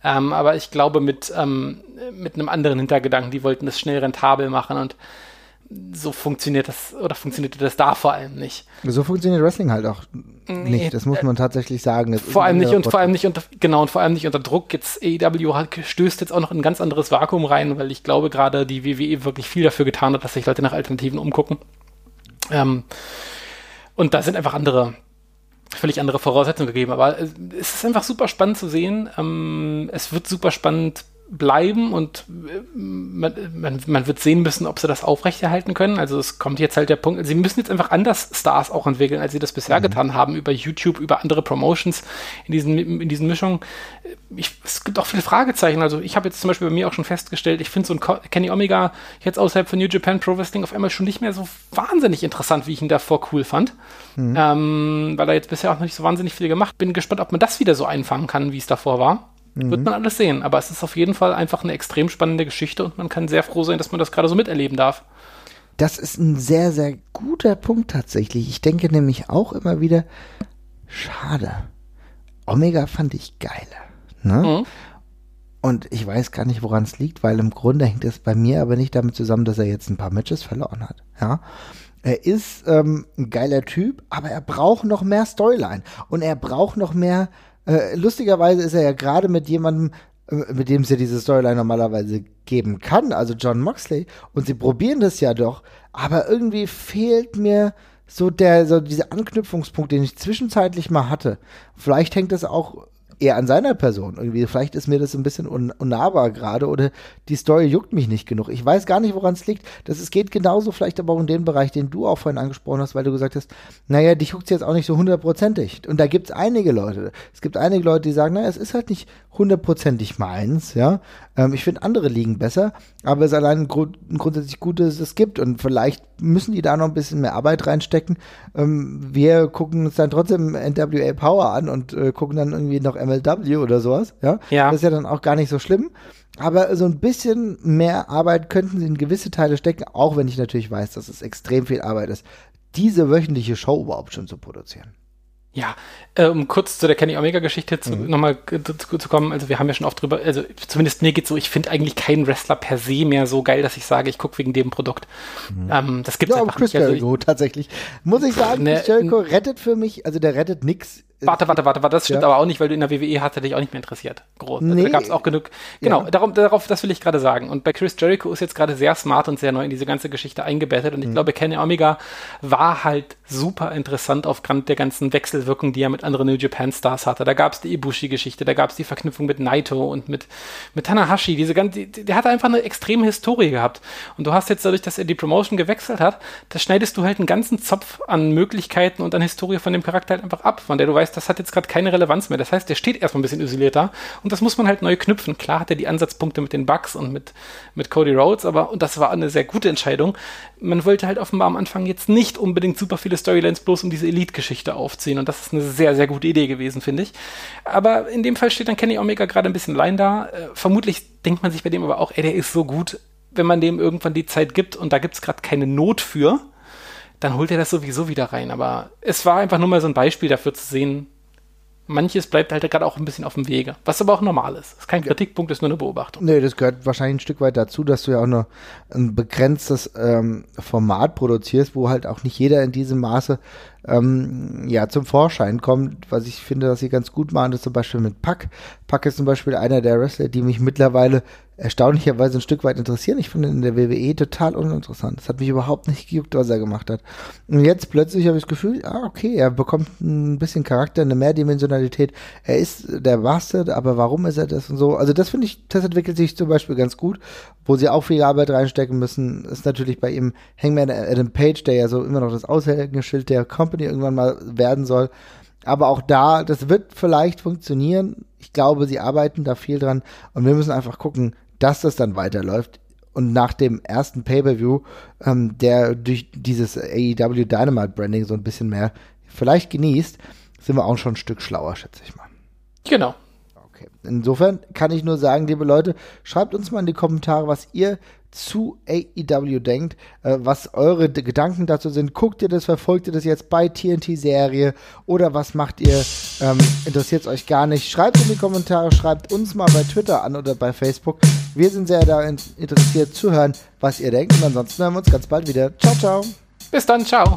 Ähm, aber ich glaube mit, ähm, mit einem anderen Hintergedanken, die wollten das schnell rentabel machen und so funktioniert das oder funktioniert das da vor allem nicht. So funktioniert Wrestling halt auch nicht. Das muss man tatsächlich sagen. Das vor allem nicht und vor allem nicht unter genau und vor allem nicht unter Druck. Jetzt AEW hat, stößt jetzt auch noch in ein ganz anderes Vakuum rein, weil ich glaube gerade die WWE wirklich viel dafür getan hat, dass sich Leute nach Alternativen umgucken. Ähm, und da sind einfach andere völlig andere Voraussetzungen gegeben. Aber es ist einfach super spannend zu sehen. Ähm, es wird super spannend bleiben und äh, man, man, man wird sehen müssen, ob sie das aufrechterhalten können. Also es kommt jetzt halt der Punkt, sie müssen jetzt einfach anders Stars auch entwickeln, als sie das bisher mhm. getan haben, über YouTube, über andere Promotions in diesen, in diesen Mischungen. Ich, es gibt auch viele Fragezeichen. Also ich habe jetzt zum Beispiel bei mir auch schon festgestellt, ich finde so ein Kenny Omega jetzt außerhalb von New Japan Pro Wrestling auf einmal schon nicht mehr so wahnsinnig interessant, wie ich ihn davor cool fand. Mhm. Ähm, weil er jetzt bisher auch noch nicht so wahnsinnig viel gemacht. Bin gespannt, ob man das wieder so einfangen kann, wie es davor war. Mhm. Wird man alles sehen. Aber es ist auf jeden Fall einfach eine extrem spannende Geschichte und man kann sehr froh sein, dass man das gerade so miterleben darf. Das ist ein sehr, sehr guter Punkt tatsächlich. Ich denke nämlich auch immer wieder, schade. Omega fand ich geiler. Ne? Mhm. Und ich weiß gar nicht, woran es liegt, weil im Grunde hängt es bei mir aber nicht damit zusammen, dass er jetzt ein paar Matches verloren hat. Ja. Er ist ähm, ein geiler Typ, aber er braucht noch mehr Storyline und er braucht noch mehr äh, lustigerweise ist er ja gerade mit jemandem, äh, mit dem es ja diese Storyline normalerweise geben kann, also John Moxley, und sie probieren das ja doch, aber irgendwie fehlt mir so der, so dieser Anknüpfungspunkt, den ich zwischenzeitlich mal hatte. Vielleicht hängt das auch eher an seiner Person. Irgendwie, vielleicht ist mir das ein bisschen un unnahbar gerade oder die Story juckt mich nicht genug. Ich weiß gar nicht, woran es liegt. Das, es geht genauso vielleicht aber auch in den Bereich, den du auch vorhin angesprochen hast, weil du gesagt hast, naja, dich juckt jetzt auch nicht so hundertprozentig. Und da gibt es einige Leute. Es gibt einige Leute, die sagen, naja, es ist halt nicht hundertprozentig meins, ja. Ähm, ich finde andere liegen besser, aber es ist allein ein, Grund, ein grundsätzlich Gutes, es gibt und vielleicht müssen die da noch ein bisschen mehr Arbeit reinstecken. Ähm, wir gucken uns dann trotzdem NWA Power an und äh, gucken dann irgendwie noch MLW oder sowas, ja. ja. Das ist ja dann auch gar nicht so schlimm. Aber so ein bisschen mehr Arbeit könnten sie in gewisse Teile stecken, auch wenn ich natürlich weiß, dass es extrem viel Arbeit ist, diese wöchentliche Show überhaupt schon zu produzieren. Ja, äh, um kurz zu der Kenny Omega-Geschichte zu, mhm. nochmal zu, zu, kommen, also wir haben ja schon oft drüber, also zumindest mir geht's so, ich finde eigentlich keinen Wrestler per se mehr so geil, dass ich sage, ich gucke wegen dem Produkt. Mhm. Ähm, das gibt's ja, einfach Chris nicht. Also Jericho, tatsächlich. Muss ich sagen, ne, Chris Jericho rettet für mich, also der rettet nix Warte, warte, warte, warte, das stimmt ja. aber auch nicht, weil du in der WWE hast, hätte dich auch nicht mehr interessiert. Groß. Also, nee. da gab es auch genug. Genau, ja. darum, darauf, das will ich gerade sagen. Und bei Chris Jericho ist jetzt gerade sehr smart und sehr neu in diese ganze Geschichte eingebettet. Und ich mhm. glaube, Kenny Omega war halt super interessant aufgrund der ganzen Wechselwirkung, die er mit anderen New Japan Stars hatte. Da gab es die Ibushi-Geschichte, da gab es die Verknüpfung mit Naito und mit, mit Tanahashi. Diese ganze, die, der hatte einfach eine extreme Historie gehabt. Und du hast jetzt dadurch, dass er die Promotion gewechselt hat, da schneidest du halt einen ganzen Zopf an Möglichkeiten und an Historie von dem Charakter halt einfach ab, von der du weißt, das hat jetzt gerade keine Relevanz mehr. Das heißt, der steht erstmal ein bisschen isoliert da und das muss man halt neu knüpfen. Klar hat er die Ansatzpunkte mit den Bugs und mit, mit Cody Rhodes, aber, und das war eine sehr gute Entscheidung. Man wollte halt offenbar am Anfang jetzt nicht unbedingt super viele Storylines bloß um diese Elite-Geschichte aufziehen und das ist eine sehr, sehr gute Idee gewesen, finde ich. Aber in dem Fall steht dann Kenny Omega gerade ein bisschen allein da. Äh, vermutlich denkt man sich bei dem aber auch, ey, der ist so gut, wenn man dem irgendwann die Zeit gibt und da gibt es gerade keine Not für, dann holt er das sowieso wieder rein. Aber es war einfach nur mal so ein Beispiel dafür zu sehen, manches bleibt halt gerade auch ein bisschen auf dem Wege. Was aber auch normal ist. Das ist kein Kritikpunkt, ist nur eine Beobachtung. Nee, das gehört wahrscheinlich ein Stück weit dazu, dass du ja auch nur ein begrenztes ähm, Format produzierst, wo halt auch nicht jeder in diesem Maße ähm, ja, zum Vorschein kommt. Was ich finde, dass sie ganz gut machen, ist zum Beispiel mit Pack. Pack ist zum Beispiel einer der Wrestler, die mich mittlerweile erstaunlicherweise ein Stück weit interessieren. Ich finde ihn in der WWE total uninteressant. Es hat mich überhaupt nicht gejuckt, was er gemacht hat. Und jetzt plötzlich habe ich das Gefühl, ah, okay, er bekommt ein bisschen Charakter, eine Mehrdimensionalität. Er ist der Bastard, aber warum ist er das und so? Also das finde ich, das entwickelt sich zum Beispiel ganz gut. Wo sie auch viel Arbeit reinstecken müssen, ist natürlich bei ihm Hangman Adam Page, der ja so immer noch das Aushängeschild der Company irgendwann mal werden soll. Aber auch da, das wird vielleicht funktionieren. Ich glaube, sie arbeiten da viel dran und wir müssen einfach gucken, dass das dann weiterläuft. Und nach dem ersten Pay-Per-View, ähm, der durch dieses AEW Dynamite Branding so ein bisschen mehr vielleicht genießt, sind wir auch schon ein Stück schlauer, schätze ich mal. Genau. Insofern kann ich nur sagen, liebe Leute, schreibt uns mal in die Kommentare, was ihr zu AEW denkt, äh, was eure D Gedanken dazu sind. Guckt ihr das, verfolgt ihr das jetzt bei TNT-Serie oder was macht ihr? Ähm, Interessiert es euch gar nicht? Schreibt in die Kommentare, schreibt uns mal bei Twitter an oder bei Facebook. Wir sind sehr daran interessiert zu hören, was ihr denkt. Und ansonsten hören wir uns ganz bald wieder. Ciao, ciao. Bis dann, ciao.